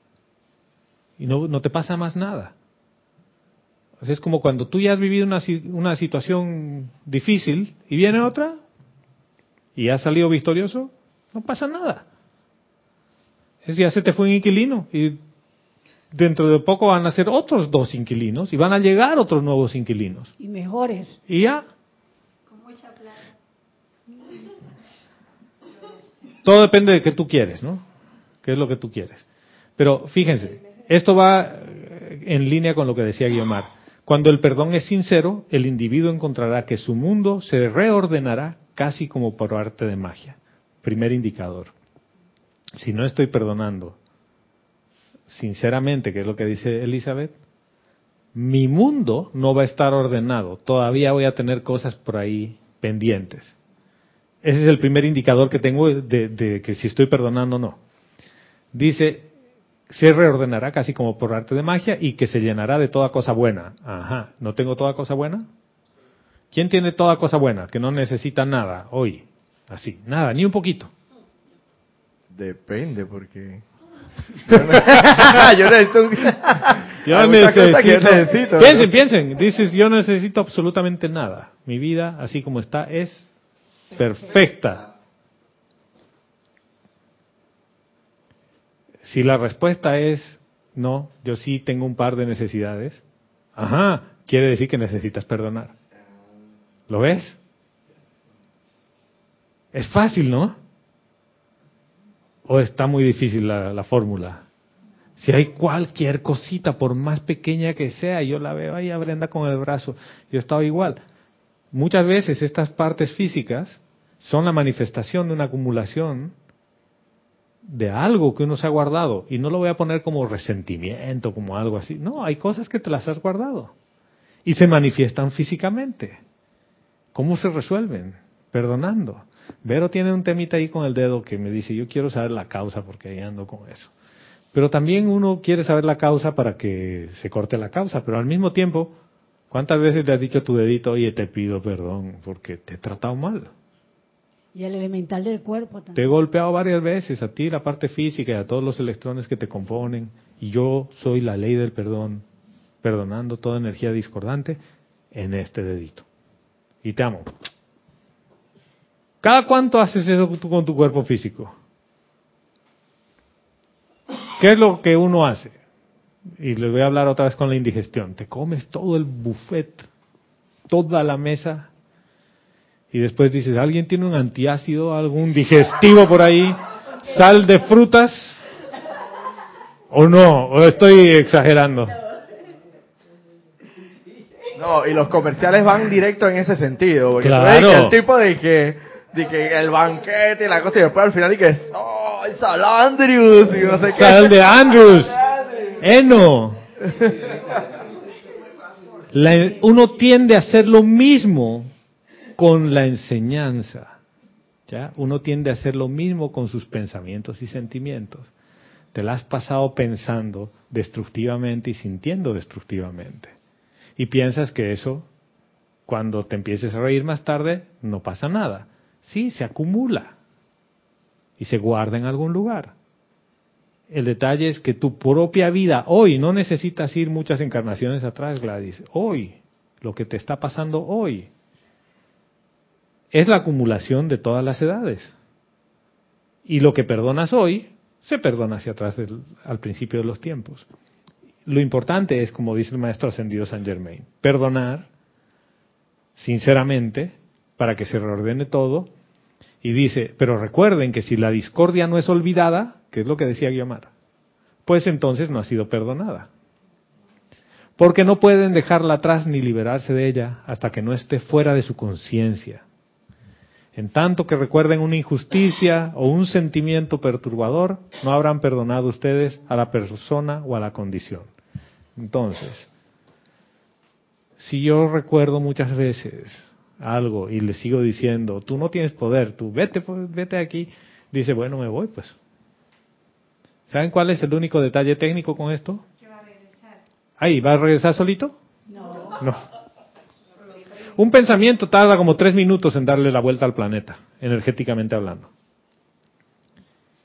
Y no, no te pasa más nada. O sea, es como cuando tú ya has vivido una, si- una situación difícil y viene otra y has salido victorioso, no pasa nada. Es ya se te fue un inquilino y dentro de poco van a ser otros dos inquilinos y van a llegar otros nuevos inquilinos. Y mejores. Y ya. Todo depende de qué tú quieres, ¿no? ¿Qué es lo que tú quieres? Pero fíjense, esto va eh, en línea con lo que decía Guiomar. Cuando el perdón es sincero, el individuo encontrará que su mundo se reordenará casi como por arte de magia. Primer indicador. Si no estoy perdonando, sinceramente, que es lo que dice Elizabeth, mi mundo no va a estar ordenado. Todavía voy a tener cosas por ahí pendientes. Ese es el primer indicador que tengo de, de que si estoy perdonando o no. Dice, se reordenará casi como por arte de magia y que se llenará de toda cosa buena. Ajá, ¿no tengo toda cosa buena? ¿Quién tiene toda cosa buena? Que no necesita nada hoy. Así, nada, ni un poquito. Depende, porque... [laughs] yo necesito un... [laughs] Yo que yo necesito, piensen, piensen, dices, yo necesito absolutamente nada. Mi vida, así como está, es perfecta. Si la respuesta es no, yo sí tengo un par de necesidades, ajá, quiere decir que necesitas perdonar. ¿Lo ves? Es fácil, ¿no? ¿O está muy difícil la, la fórmula? Si hay cualquier cosita, por más pequeña que sea, yo la veo ahí a Brenda con el brazo. Yo estaba igual. Muchas veces estas partes físicas son la manifestación de una acumulación de algo que uno se ha guardado. Y no lo voy a poner como resentimiento, como algo así. No, hay cosas que te las has guardado. Y se manifiestan físicamente. ¿Cómo se resuelven? Perdonando. Vero tiene un temita ahí con el dedo que me dice, yo quiero saber la causa porque ahí ando con eso. Pero también uno quiere saber la causa para que se corte la causa, pero al mismo tiempo, ¿cuántas veces le has dicho tu dedito, oye, te pido perdón porque te he tratado mal? Y el elemental del cuerpo Te he también. golpeado varias veces, a ti la parte física y a todos los electrones que te componen, y yo soy la ley del perdón, perdonando toda energía discordante en este dedito. Y te amo. ¿Cada cuánto haces eso con tu cuerpo físico? ¿Qué es lo que uno hace? y les voy a hablar otra vez con la indigestión. Te comes todo el buffet, toda la mesa, y después dices, ¿alguien tiene un antiácido, algún digestivo por ahí? ¿Sal de frutas? ¿O no? ¿O estoy exagerando? No, y los comerciales van directo en ese sentido. Porque Claro. que el tipo de que, de que el banquete y la cosa, y después al final y que, ¡oh, salandrius! Y no sé qué. Sal de Andrews. Eno. [laughs] La- uno tiende a hacer lo mismo con la enseñanza. ¿ya? Uno tiende a hacer lo mismo con sus pensamientos y sentimientos. Te la has pasado pensando destructivamente y sintiendo destructivamente. Y piensas que eso, cuando te empieces a reír más tarde, no pasa nada. Sí, se acumula y se guarda en algún lugar. El detalle es que tu propia vida hoy, no necesitas ir muchas encarnaciones atrás, Gladys, hoy, lo que te está pasando hoy, es la acumulación de todas las edades. Y lo que perdonas hoy, se perdona hacia atrás al principio de los tiempos. Lo importante es, como dice el maestro ascendido San Germain, perdonar sinceramente para que se reordene todo. Y dice, pero recuerden que si la discordia no es olvidada, que es lo que decía Guiomar, pues entonces no ha sido perdonada. Porque no pueden dejarla atrás ni liberarse de ella hasta que no esté fuera de su conciencia. En tanto que recuerden una injusticia o un sentimiento perturbador, no habrán perdonado ustedes a la persona o a la condición. Entonces, si yo recuerdo muchas veces algo y le sigo diciendo, tú no tienes poder, tú vete, pues, vete aquí, dice, bueno, me voy pues. ¿Saben cuál es el único detalle técnico con esto? Ahí, ¿va a regresar solito? No. No. Un pensamiento tarda como tres minutos en darle la vuelta al planeta, energéticamente hablando.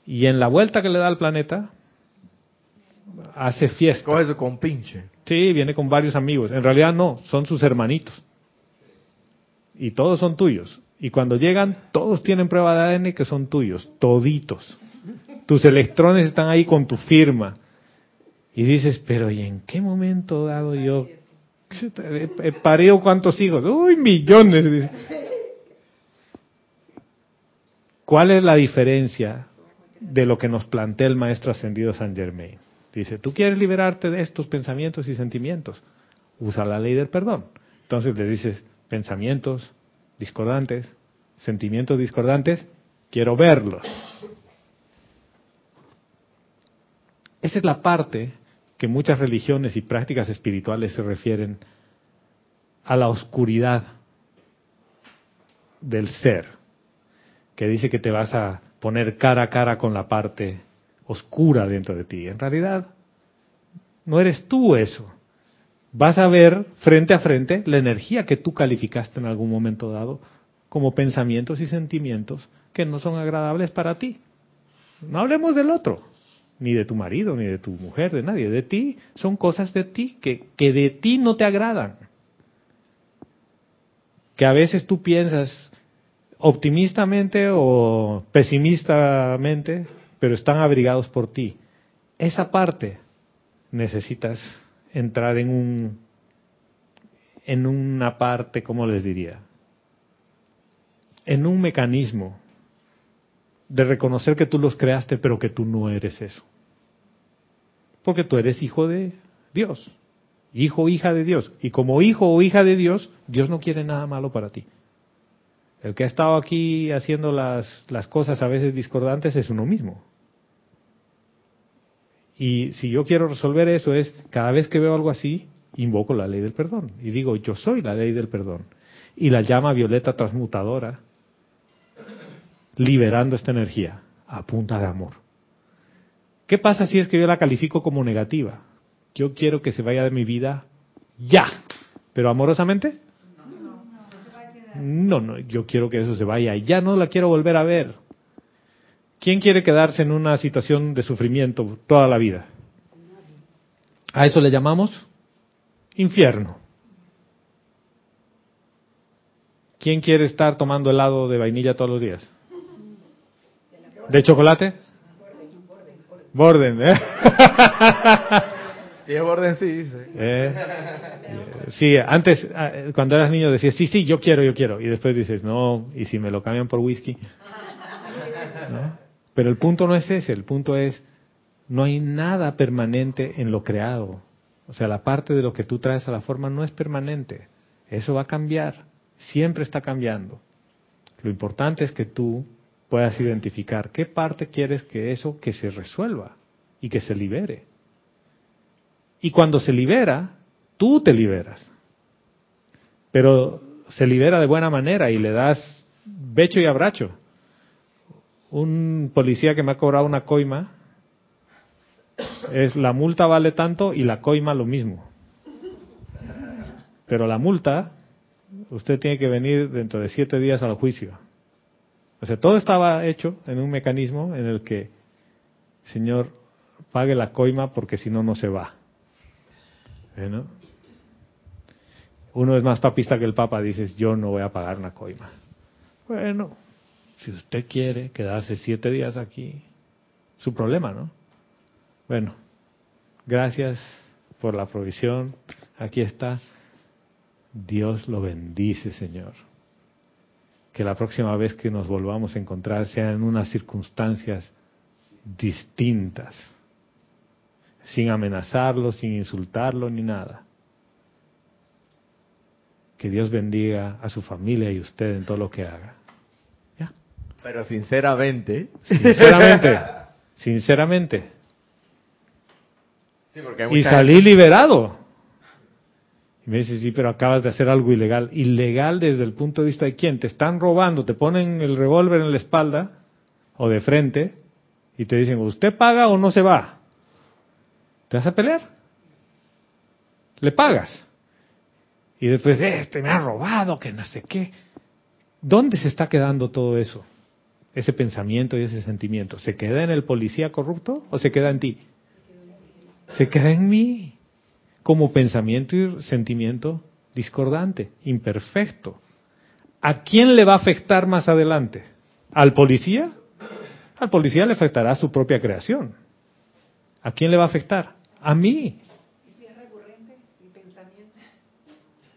Y en la vuelta que le da al planeta, hace fiesta. Coge su compinche. Sí, viene con varios amigos. En realidad no, son sus hermanitos. Y todos son tuyos. Y cuando llegan, todos tienen prueba de ADN que son tuyos, toditos. Tus electrones están ahí con tu firma. Y dices, pero ¿y en qué momento dado yo [laughs] parido cuántos hijos? Uy, millones. ¿Cuál es la diferencia de lo que nos plantea el maestro ascendido San Germain? Dice, tú quieres liberarte de estos pensamientos y sentimientos, usa la ley del perdón. Entonces le dices, pensamientos discordantes, sentimientos discordantes, quiero verlos. Esa es la parte que muchas religiones y prácticas espirituales se refieren a la oscuridad del ser, que dice que te vas a poner cara a cara con la parte oscura dentro de ti. En realidad, no eres tú eso. Vas a ver frente a frente la energía que tú calificaste en algún momento dado como pensamientos y sentimientos que no son agradables para ti. No hablemos del otro, ni de tu marido, ni de tu mujer, de nadie. De ti son cosas de ti que, que de ti no te agradan. Que a veces tú piensas optimistamente o pesimistamente, pero están abrigados por ti. Esa parte necesitas entrar en un en una parte, ¿cómo les diría? En un mecanismo de reconocer que tú los creaste, pero que tú no eres eso. Porque tú eres hijo de Dios, hijo o hija de Dios. Y como hijo o hija de Dios, Dios no quiere nada malo para ti. El que ha estado aquí haciendo las, las cosas a veces discordantes es uno mismo. Y si yo quiero resolver eso es, cada vez que veo algo así, invoco la ley del perdón. Y digo, yo soy la ley del perdón. Y la llama violeta transmutadora, liberando esta energía a punta de amor. ¿Qué pasa si es que yo la califico como negativa? Yo quiero que se vaya de mi vida ya. ¿Pero amorosamente? No, no, yo quiero que eso se vaya. Ya no la quiero volver a ver. ¿Quién quiere quedarse en una situación de sufrimiento toda la vida? A eso le llamamos infierno. ¿Quién quiere estar tomando helado de vainilla todos los días? ¿De chocolate? Borden, ¿eh? [laughs] Si es orden, sí, dice. ¿Eh? Sí, antes, ah, cuando eras niño decías, sí, sí, yo quiero, yo quiero. Y después dices, no, y si me lo cambian por whisky. ¿No? Pero el punto no es ese, el punto es, no hay nada permanente en lo creado. O sea, la parte de lo que tú traes a la forma no es permanente. Eso va a cambiar, siempre está cambiando. Lo importante es que tú puedas identificar qué parte quieres que eso que se resuelva y que se libere. Y cuando se libera, tú te liberas. Pero se libera de buena manera y le das becho y abracho. Un policía que me ha cobrado una coima, es la multa vale tanto y la coima lo mismo. Pero la multa, usted tiene que venir dentro de siete días al juicio. O sea, todo estaba hecho en un mecanismo en el que, Señor, pague la coima porque si no, no se va. ¿Eh, Uno es más papista que el Papa, dices, yo no voy a pagar una coima. Bueno, si usted quiere quedarse siete días aquí, su problema, ¿no? Bueno, gracias por la provisión. Aquí está. Dios lo bendice, Señor. Que la próxima vez que nos volvamos a encontrar sea en unas circunstancias distintas, sin amenazarlo, sin insultarlo ni nada. Que Dios bendiga a su familia y usted en todo lo que haga. Pero sinceramente. Sinceramente. [laughs] sinceramente. Sí, porque hay Y salí gente- liberado. Y me dice, sí, pero acabas de hacer algo ilegal. Ilegal desde el punto de vista de quién. Te están robando, te ponen el revólver en la espalda o de frente y te dicen, ¿usted paga o no se va? ¿Te vas a pelear? Le pagas. Y después, este me ha robado, que no sé qué. ¿Dónde se está quedando todo eso? Ese pensamiento y ese sentimiento. ¿Se queda en el policía corrupto o se queda en ti? Se queda en mí como pensamiento y sentimiento discordante, imperfecto. ¿A quién le va a afectar más adelante? ¿Al policía? Al policía le afectará su propia creación. ¿A quién le va a afectar? A mí.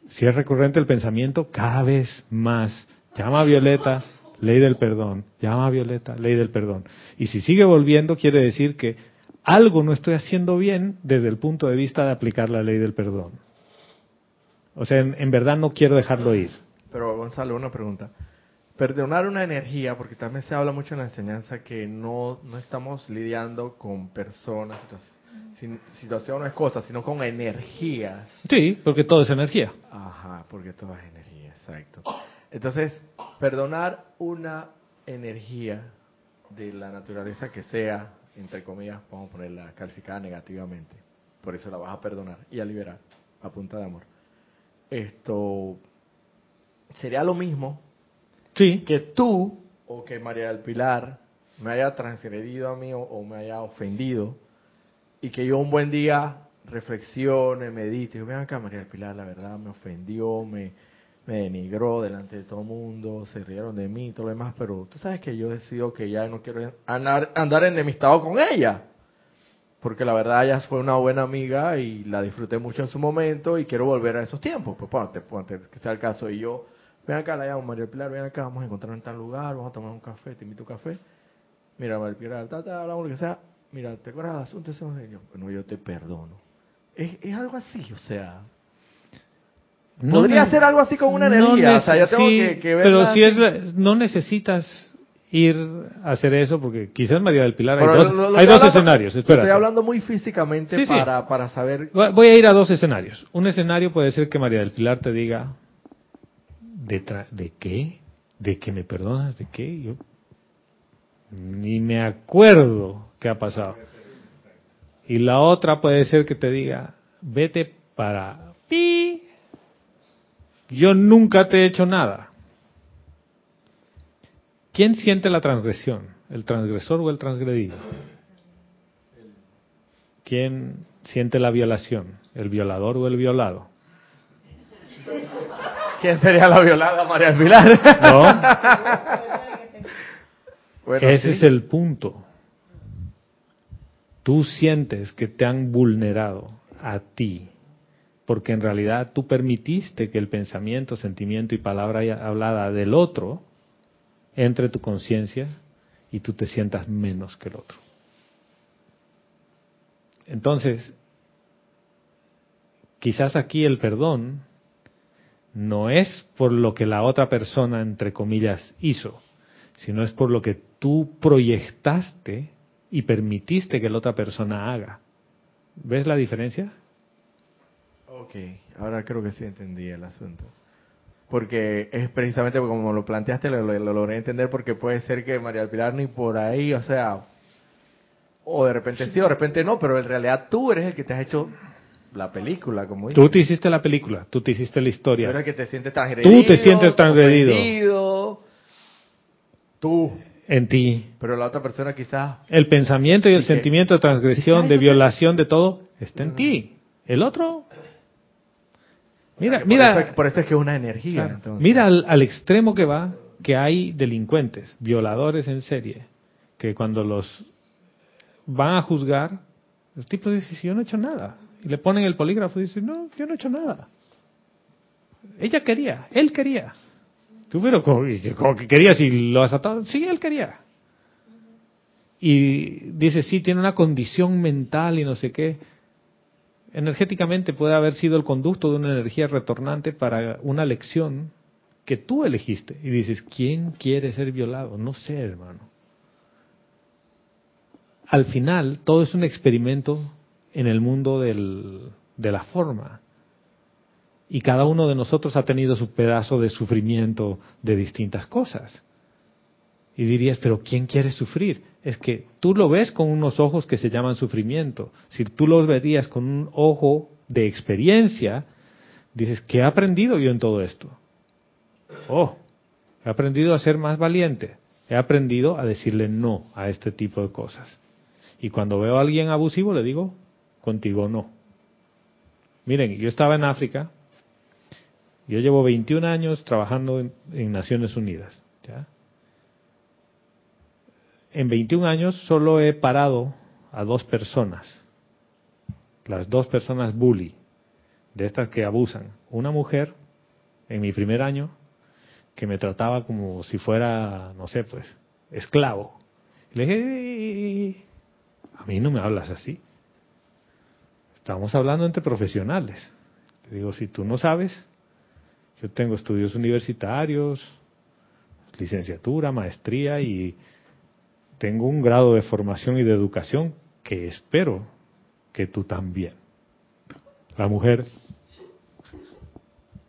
Si es recurrente el pensamiento, cada vez más. Llama a Violeta, ley del perdón. Llama a Violeta, ley del perdón. Y si sigue volviendo, quiere decir que algo no estoy haciendo bien desde el punto de vista de aplicar la ley del perdón. O sea, en, en verdad no quiero dejarlo ir. Pero Gonzalo, una pregunta. Perdonar una energía, porque también se habla mucho en la enseñanza que no, no estamos lidiando con personas, sin- situaciones, cosas, sino con energías. Sí, porque todo es energía. Ajá, porque todo es energía, exacto. Entonces, perdonar una energía de la naturaleza que sea, entre comillas, vamos a ponerla calificada negativamente, por eso la vas a perdonar y a liberar a punta de amor. Esto sería lo mismo Sí, que tú o que María del Pilar me haya transgredido a mí o, o me haya ofendido y que yo un buen día reflexione, medite, ven acá María del Pilar, la verdad me ofendió, me, me denigró delante de todo el mundo, se rieron de mí y todo lo demás, pero tú sabes que yo decido que ya no quiero andar, andar enemistado con ella. Porque la verdad ella fue una buena amiga y la disfruté mucho en su momento y quiero volver a esos tiempos. Pues ponte, ponte, que sea el caso. Y yo, ven acá, la llamo María Pilar, ven acá, vamos a encontrar en tal lugar, vamos a tomar un café, te invito a un café. Mira, María Pilar, ta, ta, hablamos lo que sea. Mira, ¿te acuerdas del asunto? bueno, yo te perdono. Es, es algo así, o sea. No Podría ser algo así con una no energía. o sea, yo tengo sí, que, que Pero si es, la- no necesitas ir a hacer eso, porque quizás María del Pilar hay Pero dos, lo- lo hay dos hablando- escenarios. Espérate. Estoy hablando muy físicamente Sí, sí. para, para saber. Voy a ir a dos escenarios. Un escenario puede ser que María del Pilar te diga, ¿de, tra- ¿de qué? ¿De que me perdonas? ¿De qué? Yo ni me acuerdo qué ha pasado. Y la otra puede ser que te diga, vete para pi. Yo nunca te he hecho nada. ¿Quién siente la transgresión? ¿El transgresor o el transgredido? ¿Quién siente la violación? ¿El violador o el violado? ¿Quién sería la violada, María del Pilar? ¿No? [laughs] Bueno, Ese sí. es el punto. Tú sientes que te han vulnerado a ti, porque en realidad tú permitiste que el pensamiento, sentimiento y palabra hablada del otro entre tu conciencia y tú te sientas menos que el otro. Entonces, quizás aquí el perdón no es por lo que la otra persona, entre comillas, hizo, sino es por lo que tú proyectaste y permitiste que la otra persona haga. ¿Ves la diferencia? Ok, ahora creo que sí entendí el asunto. Porque es precisamente como lo planteaste, lo, logré entender porque puede ser que María Pilar ni por ahí, o sea, o de repente sí, o de repente no, pero en realidad tú eres el que te has hecho la película, como Tú te hiciste la película, tú te hiciste la historia. Tú eres el que te sientes transgredido. Tú te sientes transgredido. Tú. En ti. Pero la otra persona quizás... El pensamiento y el sentimiento de transgresión, de violación, de todo, está en ti. El otro... Mira, mira... Por eso, es que es una energía. Mira al, al extremo que va, que hay delincuentes, violadores en serie, que cuando los van a juzgar, el tipo dice, yo no he hecho nada. Y le ponen el polígrafo y dice, no, yo no he hecho nada. Ella quería, él quería. Tú, pero como, que quería si lo has atado. Sí, él quería. Y dice, sí, tiene una condición mental y no sé qué. Energéticamente puede haber sido el conducto de una energía retornante para una lección que tú elegiste. Y dices, ¿quién quiere ser violado? No sé, hermano. Al final, todo es un experimento en el mundo de la forma. Y cada uno de nosotros ha tenido su pedazo de sufrimiento de distintas cosas. Y dirías, pero ¿quién quiere sufrir? Es que tú lo ves con unos ojos que se llaman sufrimiento. Si tú lo verías con un ojo de experiencia, dices, ¿qué he aprendido yo en todo esto? Oh, he aprendido a ser más valiente. He aprendido a decirle no a este tipo de cosas. Y cuando veo a alguien abusivo le digo, contigo no. Miren, yo estaba en África, yo llevo 21 años trabajando en, Naciones Unidas. En 21 años solo he parado a dos personas, las dos personas bully, de estas que abusan. Una mujer, en mi primer año, que me trataba como si fuera, no sé, pues, esclavo. Le dije, a mí no me hablas así. Estamos hablando entre profesionales. Te digo, si tú no sabes, yo tengo estudios universitarios, licenciatura, maestría y tengo un grado de formación y de educación que espero que tú también. La mujer,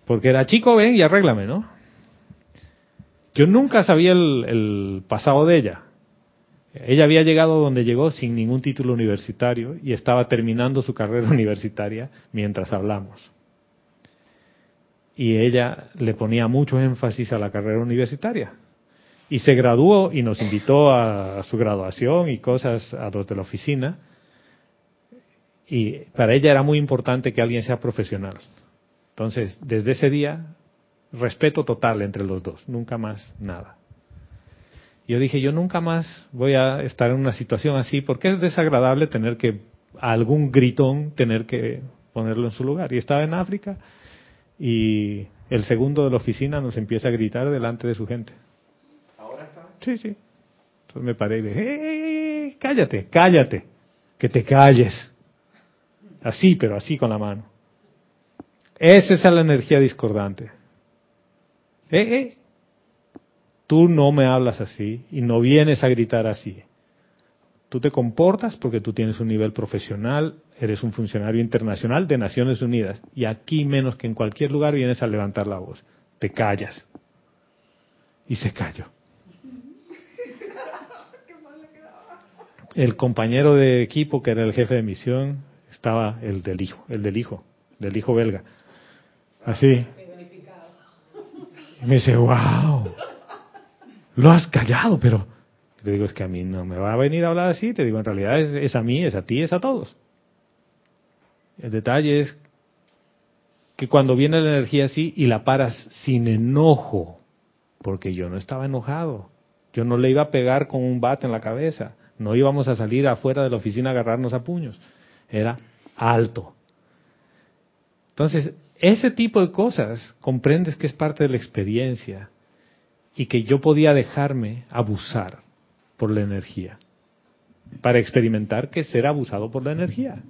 porque era chico, ven y arréglame, ¿no? Yo nunca sabía el, el pasado de ella. Ella había llegado donde llegó sin ningún título universitario y estaba terminando su carrera [laughs] universitaria mientras hablamos. Y ella le ponía mucho énfasis a la carrera universitaria. Y se graduó y nos invitó a, su graduación y cosas a los de la oficina. Y para ella era muy importante que alguien sea profesional. Entonces, desde ese día, respeto total entre los dos, nunca más nada. Yo dije, yo nunca más voy a estar en una situación así porque es desagradable tener que, algún gritón, tener que ponerlo en su lugar. Y estaba en África y el segundo de la oficina nos empieza a gritar delante de su gente. Sí, sí. Entonces me paré y dije, ¡Eh, cállate, cállate, que te calles. Así, pero así con la mano. Esa es la energía discordante. Eh, eh, Tú no me hablas así y no vienes a gritar así. Tú te comportas porque tú tienes un nivel profesional, eres un funcionario internacional de Naciones Unidas y aquí menos que en cualquier lugar vienes a levantar la voz. Te callas. Y se calló. El compañero de equipo que era el jefe de misión estaba el del hijo, el del hijo, del hijo belga. Así. Me dice, wow lo has callado, pero te digo, es que a mí no me va a venir a hablar así, te digo, en realidad es, a mí, es a ti, es a todos. El detalle es que cuando viene la energía así y la paras sin enojo, porque yo no estaba enojado, yo no le iba a pegar con un bate en la cabeza, no íbamos a salir afuera de la oficina a agarrarnos a puños, era alto. Entonces, ese tipo de cosas comprendes que es parte de la experiencia y que yo podía dejarme abusar por la energía para experimentar que ser abusado por la energía.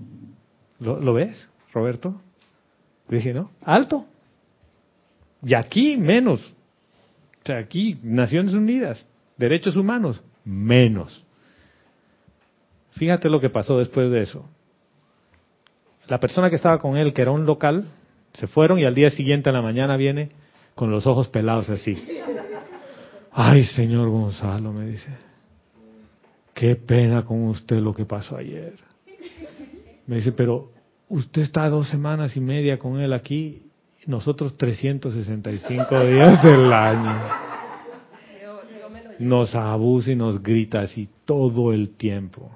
¿Lo, ves, Roberto? Dije, ¿no? Alto. Y aquí menos. O sea, aquí, Naciones Unidas, derechos humanos, menos. Fíjate lo que pasó después de eso. La persona que estaba con él, que era un local, se fueron y al día siguiente en la mañana viene con los ojos pelados así. Ay, señor Gonzalo, me dice, qué pena con usted lo que pasó ayer. Me dice, pero usted está dos semanas y media con él aquí, nosotros 365 días del año. Nos abusa y nos grita así todo el tiempo.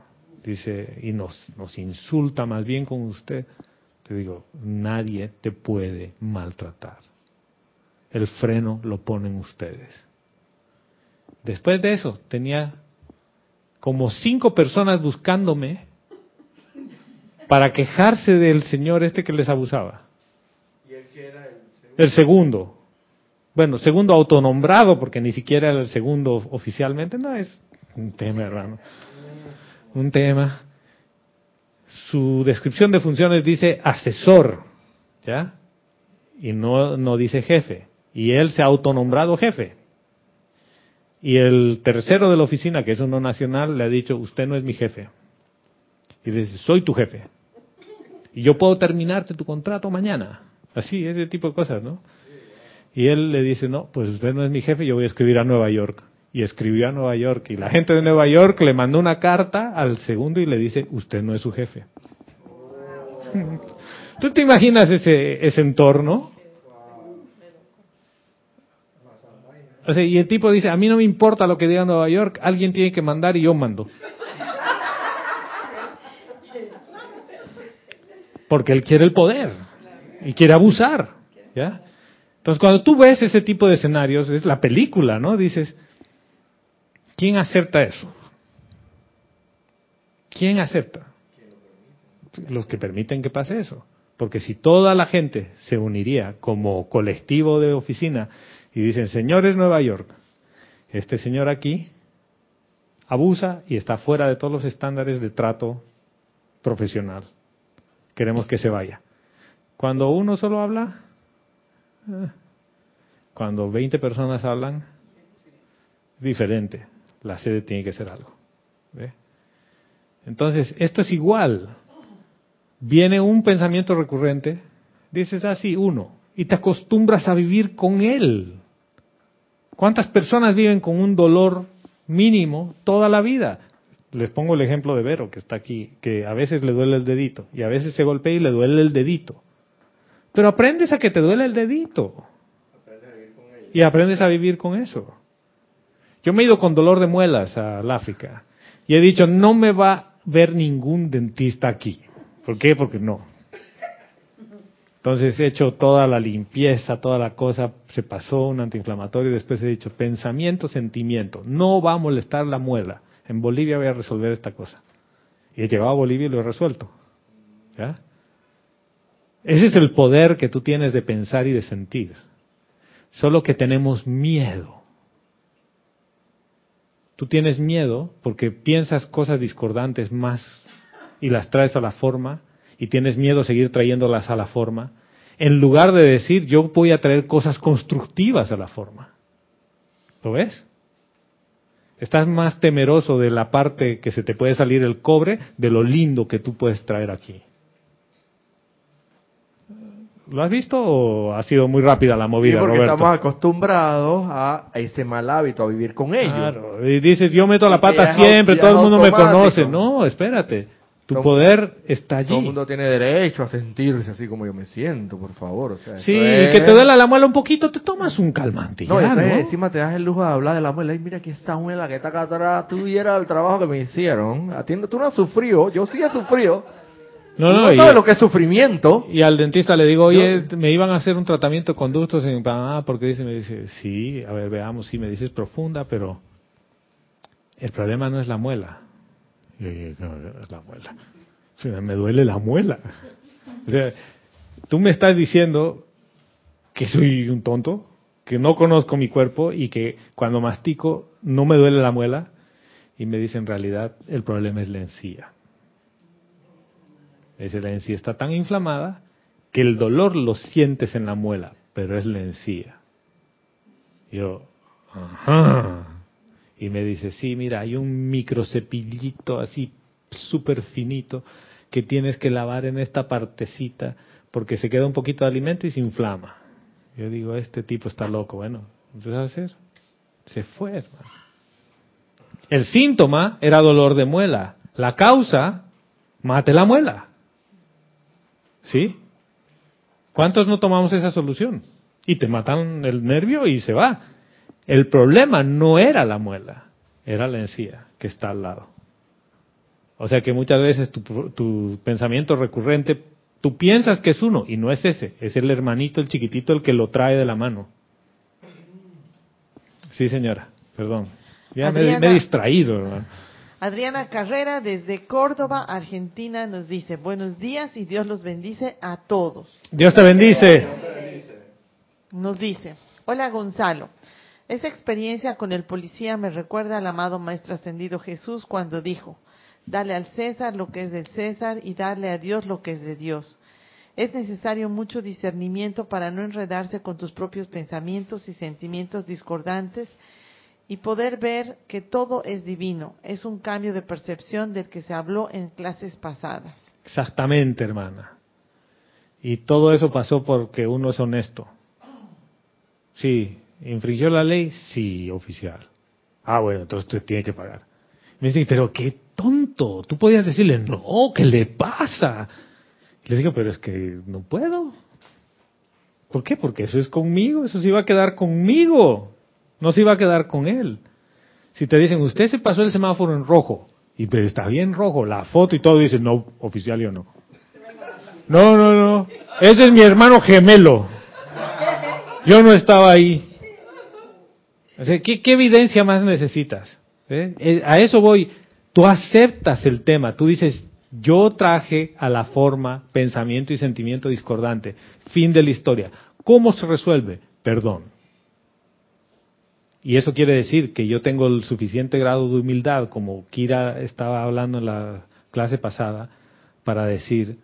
Dice, y nos, nos insulta más bien con usted. Te digo, nadie te puede maltratar. El freno lo ponen ustedes. Después de eso, tenía como cinco personas buscándome para quejarse del señor este que les abusaba. ¿Y el que era el El segundo. Bueno, segundo autonombrado, porque ni siquiera era el segundo oficialmente. No, es un tema, hermano. Un tema. Su descripción de funciones dice asesor, ¿ya? Y no, no dice jefe. Y él se ha autonombrado jefe. Y el tercero de la oficina, que es uno nacional, le ha dicho, usted no es mi jefe. Y le dice, soy tu jefe. Y yo puedo terminarte tu contrato mañana. Así, ese tipo de cosas, ¿no? Y él le dice, no, pues usted no es mi jefe, yo voy a escribir a Nueva York. Y escribió a Nueva York. Y la gente de Nueva York le mandó una carta al segundo y le dice, usted no es su jefe. [laughs] ¿Tú te imaginas ese, ese entorno? Y el tipo dice, a mí no me importa lo que diga Nueva York, alguien tiene que mandar y yo mando. [laughs] Porque él quiere el poder y quiere abusar, ¿ya? Entonces, cuando tú ves ese tipo de escenarios, es la película, ¿no? Dices, ¿quién acepta eso? ¿Quién acepta? Los que permiten que pase eso. Porque si toda la gente se uniría como colectivo de oficina y dicen, señores Nueva York, este señor aquí abusa y está fuera de todos los estándares de trato profesional. Queremos que se vaya. Cuando uno solo habla, eh, cuando 20 personas hablan, diferente. La sede tiene que ser algo. ¿ve? Entonces, esto es igual. Viene un pensamiento recurrente, dices así, uno, y te acostumbras a vivir con él. ¿Cuántas personas viven con un dolor mínimo toda la vida? Les pongo el ejemplo de Vero, que está aquí, que a veces le duele el dedito, y a veces se golpea y le duele el dedito. Pero aprendes a que te duele el dedito. Y aprendes a vivir con eso. Yo me he ido con dolor de muelas al África. Y he dicho, no me va a ver ningún dentista aquí. ¿Por qué? Porque no. Entonces he hecho toda la limpieza, toda la cosa, se pasó un antiinflamatorio y después he dicho pensamiento, sentimiento. No va a molestar la muela. En Bolivia voy a resolver esta cosa. Y he llegado a Bolivia y lo he resuelto. Ese es el poder que tú tienes de pensar y de sentir. Solo que tenemos miedo. Tú tienes miedo porque piensas cosas discordantes más y las traes a la forma y tienes miedo seguir trayéndolas a la forma, en lugar de decir yo voy a traer cosas constructivas a la forma. ¿Lo ves? Estás más temeroso de la parte que se te puede salir el cobre de lo lindo que tú puedes traer aquí. ¿Lo has visto o ha sido muy rápida la movida, Sí, porque Roberto? estamos acostumbrados a ese mal hábito, a vivir con ellos. Claro, y dices, yo meto la que pata es siempre, todo el mundo me conoce. No, espérate. Tu Todo- poder está Todo el allí. mundo tiene derecho a sentirse así como yo me siento, por favor. O sea, Sí, es- que te duela la muela un poquito, te tomas un calmante. No, ya, ¿no? encima te das el lujo de hablar de la muela. Y mira aquí esta muela que está acá atrás. Tú vieras el trabajo que me hicieron. A ti no- tú no has sufrido. Yo sí he sufrido. No, no, no y, sabes lo que es sufrimiento. y al dentista le digo, oye, me iban a hacer un tratamiento de conductos en Panamá, porque dice, me dice, sí, a ver, veamos, sí, me dices profunda, pero el problema no es la muela. Y yo, "No, es la muela. O sea, me duele la muela. O sea, tú me estás diciendo que soy un tonto, que no conozco mi cuerpo y que cuando mastico no me duele la muela. Y me dice, en realidad, el problema es la encía. Ese la encía está tan inflamada que el dolor lo sientes en la muela, pero es la encía. Yo, ajá. Y me dice, sí, mira, hay un microcepillito así súper finito que tienes que lavar en esta partecita porque se queda un poquito de alimento y se inflama. Yo digo, este tipo está loco. Bueno, ¿qué a hacer? Se fue, hermano. El síntoma era dolor de muela. La causa, mate la muela. ¿Sí? ¿Cuántos no tomamos esa solución? Y te matan el nervio y se va. El problema no era la muela, era la encía que está al lado. O sea que muchas veces tu, tu pensamiento recurrente Tú piensas que es uno y no es ese, es el hermanito, el chiquitito, el que lo trae de la mano. Sí, señora, perdón. Ya me, he distraído. Adriana Carrera desde Córdoba, Argentina, nos dice, buenos días y Dios los bendice a todos. Dios te bendice. Nos dice, hola Gonzalo, esa experiencia con el policía me recuerda al amado Maestro Ascendido Jesús cuando dijo, Dale al César lo que es del César y darle a Dios lo que es de Dios. Es necesario mucho discernimiento para no enredarse con tus propios pensamientos y sentimientos discordantes y poder ver que todo es divino. Es un cambio de percepción del que se habló en clases pasadas. Exactamente, hermana. Y todo eso pasó porque uno es honesto. Sí, infringió la ley, sí, oficial. Ah, bueno, entonces usted tiene que pagar. Me dicen, pero qué tonto. Tú podías decirle, no, ¿qué le pasa? le digo, pero es que no puedo. ¿Por qué? Porque eso es conmigo, eso se iba a quedar conmigo, no se iba a quedar con él. Si te dicen, usted se pasó el semáforo en rojo, y pero está bien rojo, la foto y todo, dice, no, oficial yo no. No, no, no, ese es mi hermano gemelo. Yo no estaba ahí. ¿qué, ¿Qué evidencia más necesitas? ¿Eh? Eh, a eso voy. Tú aceptas el tema, tú dices, yo traje a la forma pensamiento y sentimiento discordante. Fin de la historia. ¿Cómo se resuelve? Perdón. Y eso quiere decir que yo tengo el suficiente grado de humildad, como Kira estaba hablando en la clase pasada, para decir,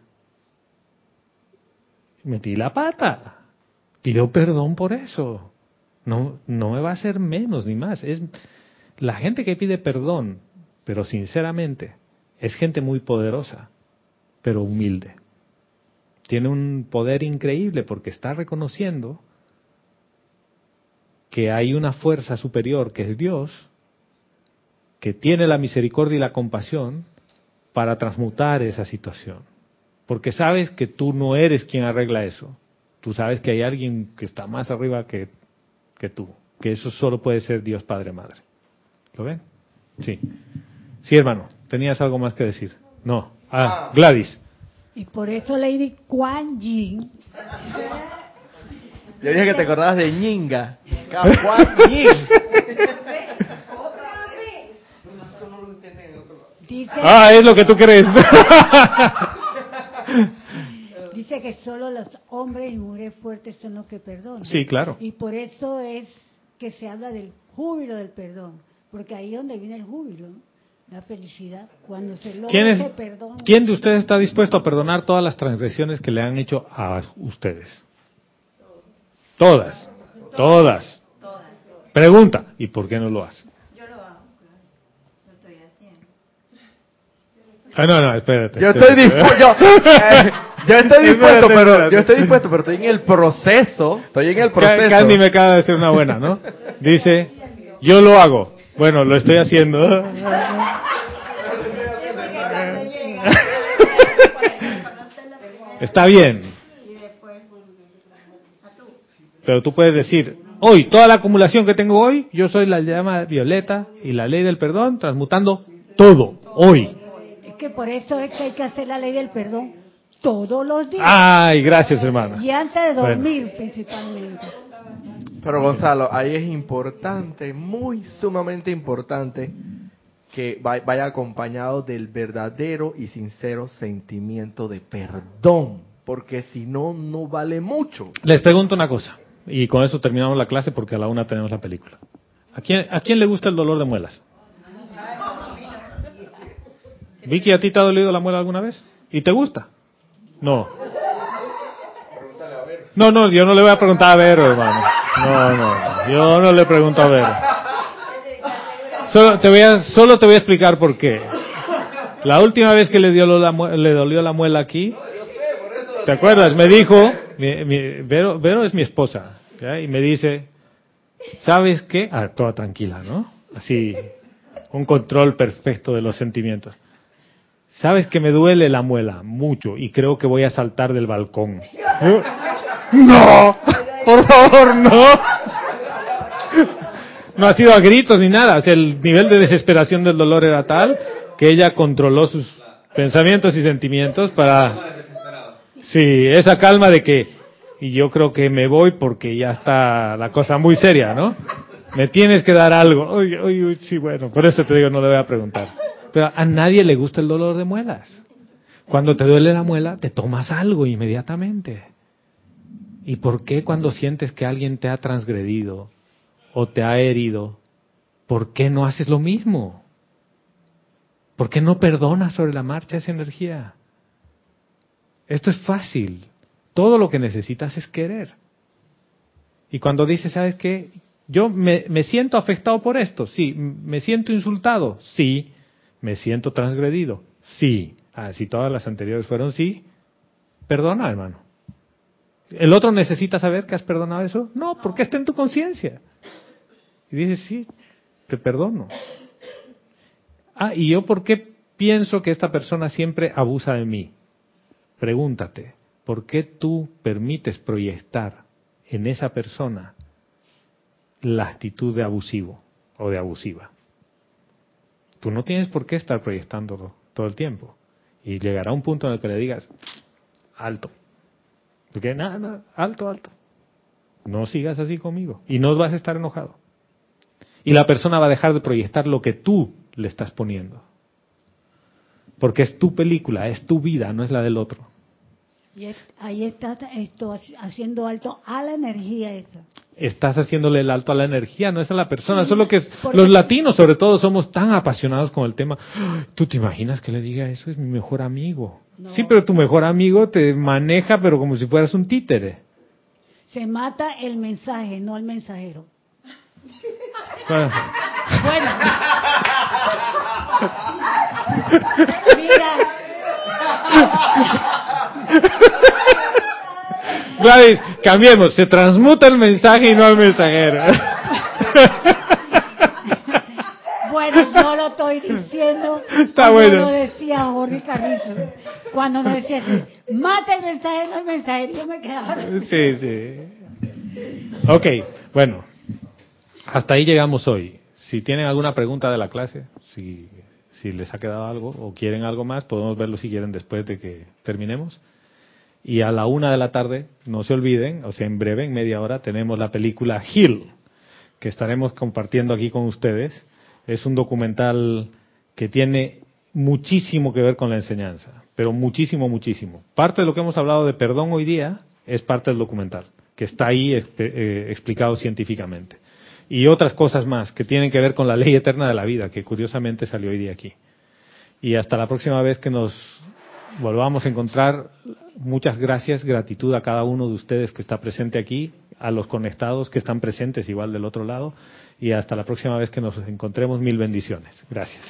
metí la pata, pido perdón por eso. No, no me va a hacer menos ni más. Es, la gente que pide perdón, pero sinceramente, es gente muy poderosa, pero humilde. Tiene un poder increíble porque está reconociendo que hay una fuerza superior que es Dios, que tiene la misericordia y la compasión para transmutar esa situación. Porque sabes que tú no eres quien arregla eso. Tú sabes que hay alguien que está más arriba que, que tú. Que eso solo puede ser Dios Padre Madre. ¿Lo ven? Sí. Sí, hermano, tenías algo más que decir. No. Ah, Gladys. Y por eso Lady Kuan Yin. Yo dije que te acordabas de Ñinga. Yin. [laughs] ah, es lo que tú crees. [laughs] Dice que solo los hombres y mujeres fuertes son los que perdonan. Sí, claro. Y por eso es que se habla del júbilo del perdón porque ahí es donde viene el júbilo, la felicidad, cuando se logra ¿Quién, ese perdón. ¿Quién de ustedes está dispuesto a perdonar todas las transgresiones que le han hecho a ustedes? Todas, todas. Pregunta, ¿y por qué no lo hace? Yo lo hago, lo estoy haciendo. Ah, no, no, espérate. Yo estoy dispuesto, yo, [laughs] estoy dispuesto, pero yo estoy dispuesto, pero estoy en el proceso, estoy en el proceso. Candy me acaba de decir una buena, ¿no? Dice, yo lo hago. Bueno, lo estoy haciendo. [laughs] Está bien. Pero tú puedes decir, hoy, toda la acumulación que tengo hoy, yo soy la llama violeta y la ley del perdón, transmutando todo, hoy. Es que por eso es que hay que hacer la ley del perdón todos los días. Ay, gracias hermano. Y antes de dormir principalmente. Pero Gonzalo, ahí es importante, muy sumamente importante, que vaya acompañado del verdadero y sincero sentimiento de perdón. porque si no, no vale mucho. Les pregunto una cosa, y con eso terminamos la clase porque a la una tenemos la película. ¿A quién, ¿A quién le gusta el dolor de muelas? Vicky, ¿a ti te ha dolido la muela alguna vez? ¿Y te gusta? No. No, no, yo no le voy a preguntar a Vero, hermano. No, no, yo no le pregunto a Vero. Solo te voy a, solo te voy a explicar por qué. La última vez que le, dio le dolió la muela aquí, ¿te acuerdas? Me dijo, mi, mi, Vero, Vero, es mi esposa, y me dice, ¿sabes qué? Ah, toda tranquila, ¿no? Así, un control perfecto de los sentimientos. ¿Sabes que me duele la muela? Mucho, y creo que voy a saltar del balcón. No, por favor, no. No ha sido a gritos ni nada. O sea, el nivel de desesperación del dolor era tal que ella controló sus pensamientos y sentimientos para... Sí, esa calma de que, y yo creo que me voy porque ya está la cosa muy seria, ¿no? Me tienes que dar algo. Uy, uy, uy, sí, bueno, por eso te digo, no le voy a preguntar. Pero a nadie le gusta el dolor de muelas. Cuando te duele la muela, te tomas algo inmediatamente. ¿Y por qué cuando sientes que alguien te ha transgredido o te ha herido, por qué no haces lo mismo? ¿Por qué no perdonas sobre la marcha esa energía? Esto es fácil. Todo lo que necesitas es querer. Y cuando dices, ¿sabes qué? Yo me, me siento afectado por esto, sí. Me siento insultado, sí. Me siento transgredido, sí. Ah, si todas las anteriores fueron sí, perdona, hermano. ¿El otro necesita saber que has perdonado eso? No, porque está en tu conciencia. Y dices, sí, te perdono. Ah, ¿y yo por qué pienso que esta persona siempre abusa de mí? Pregúntate, ¿por qué tú permites proyectar en esa persona la actitud de abusivo o de abusiva? Tú no tienes por qué estar proyectándolo todo el tiempo. Y llegará un punto en el que le digas, alto. Porque nada, nada, alto, alto. No sigas así conmigo. Y no vas a estar enojado. Y la persona va a dejar de proyectar lo que tú le estás poniendo. Porque es tu película, es tu vida, no es la del otro. Y es- ahí estás esto, haciendo alto a la energía esa. Estás haciéndole el alto a la energía, no es a la persona. Sí, Solo que es- los latinos, sobre todo, somos tan apasionados con el tema. ¿Tú te imaginas que le diga eso? Es mi mejor amigo. No. Sí, pero tu mejor amigo te maneja, pero como si fueras un títere. Se mata el mensaje, no el mensajero. Bueno, Bueno. [laughs] Mira, [laughs] Gladys, cambiemos. Se transmuta el mensaje y no el mensajero. [laughs] bueno, yo lo estoy diciendo. Está como bueno. lo decía Jorge Carrizo. Cuando nos decía, mata el mensaje, no el mensajero. Yo me quedaba. Sí, sí. Ok, bueno. Hasta ahí llegamos hoy. Si tienen alguna pregunta de la clase, si, si les ha quedado algo o quieren algo más, podemos verlo si quieren después de que terminemos. Y a la una de la tarde, no se olviden, o sea, en breve, en media hora, tenemos la película Hill, que estaremos compartiendo aquí con ustedes. Es un documental que tiene muchísimo que ver con la enseñanza, pero muchísimo, muchísimo. Parte de lo que hemos hablado de perdón hoy día es parte del documental, que está ahí eh, explicado científicamente. Y otras cosas más que tienen que ver con la ley eterna de la vida, que curiosamente salió hoy día aquí. Y hasta la próxima vez que nos volvamos a encontrar, muchas gracias, gratitud a cada uno de ustedes que está presente aquí, a los conectados que están presentes igual del otro lado, y hasta la próxima vez que nos encontremos, mil bendiciones. Gracias.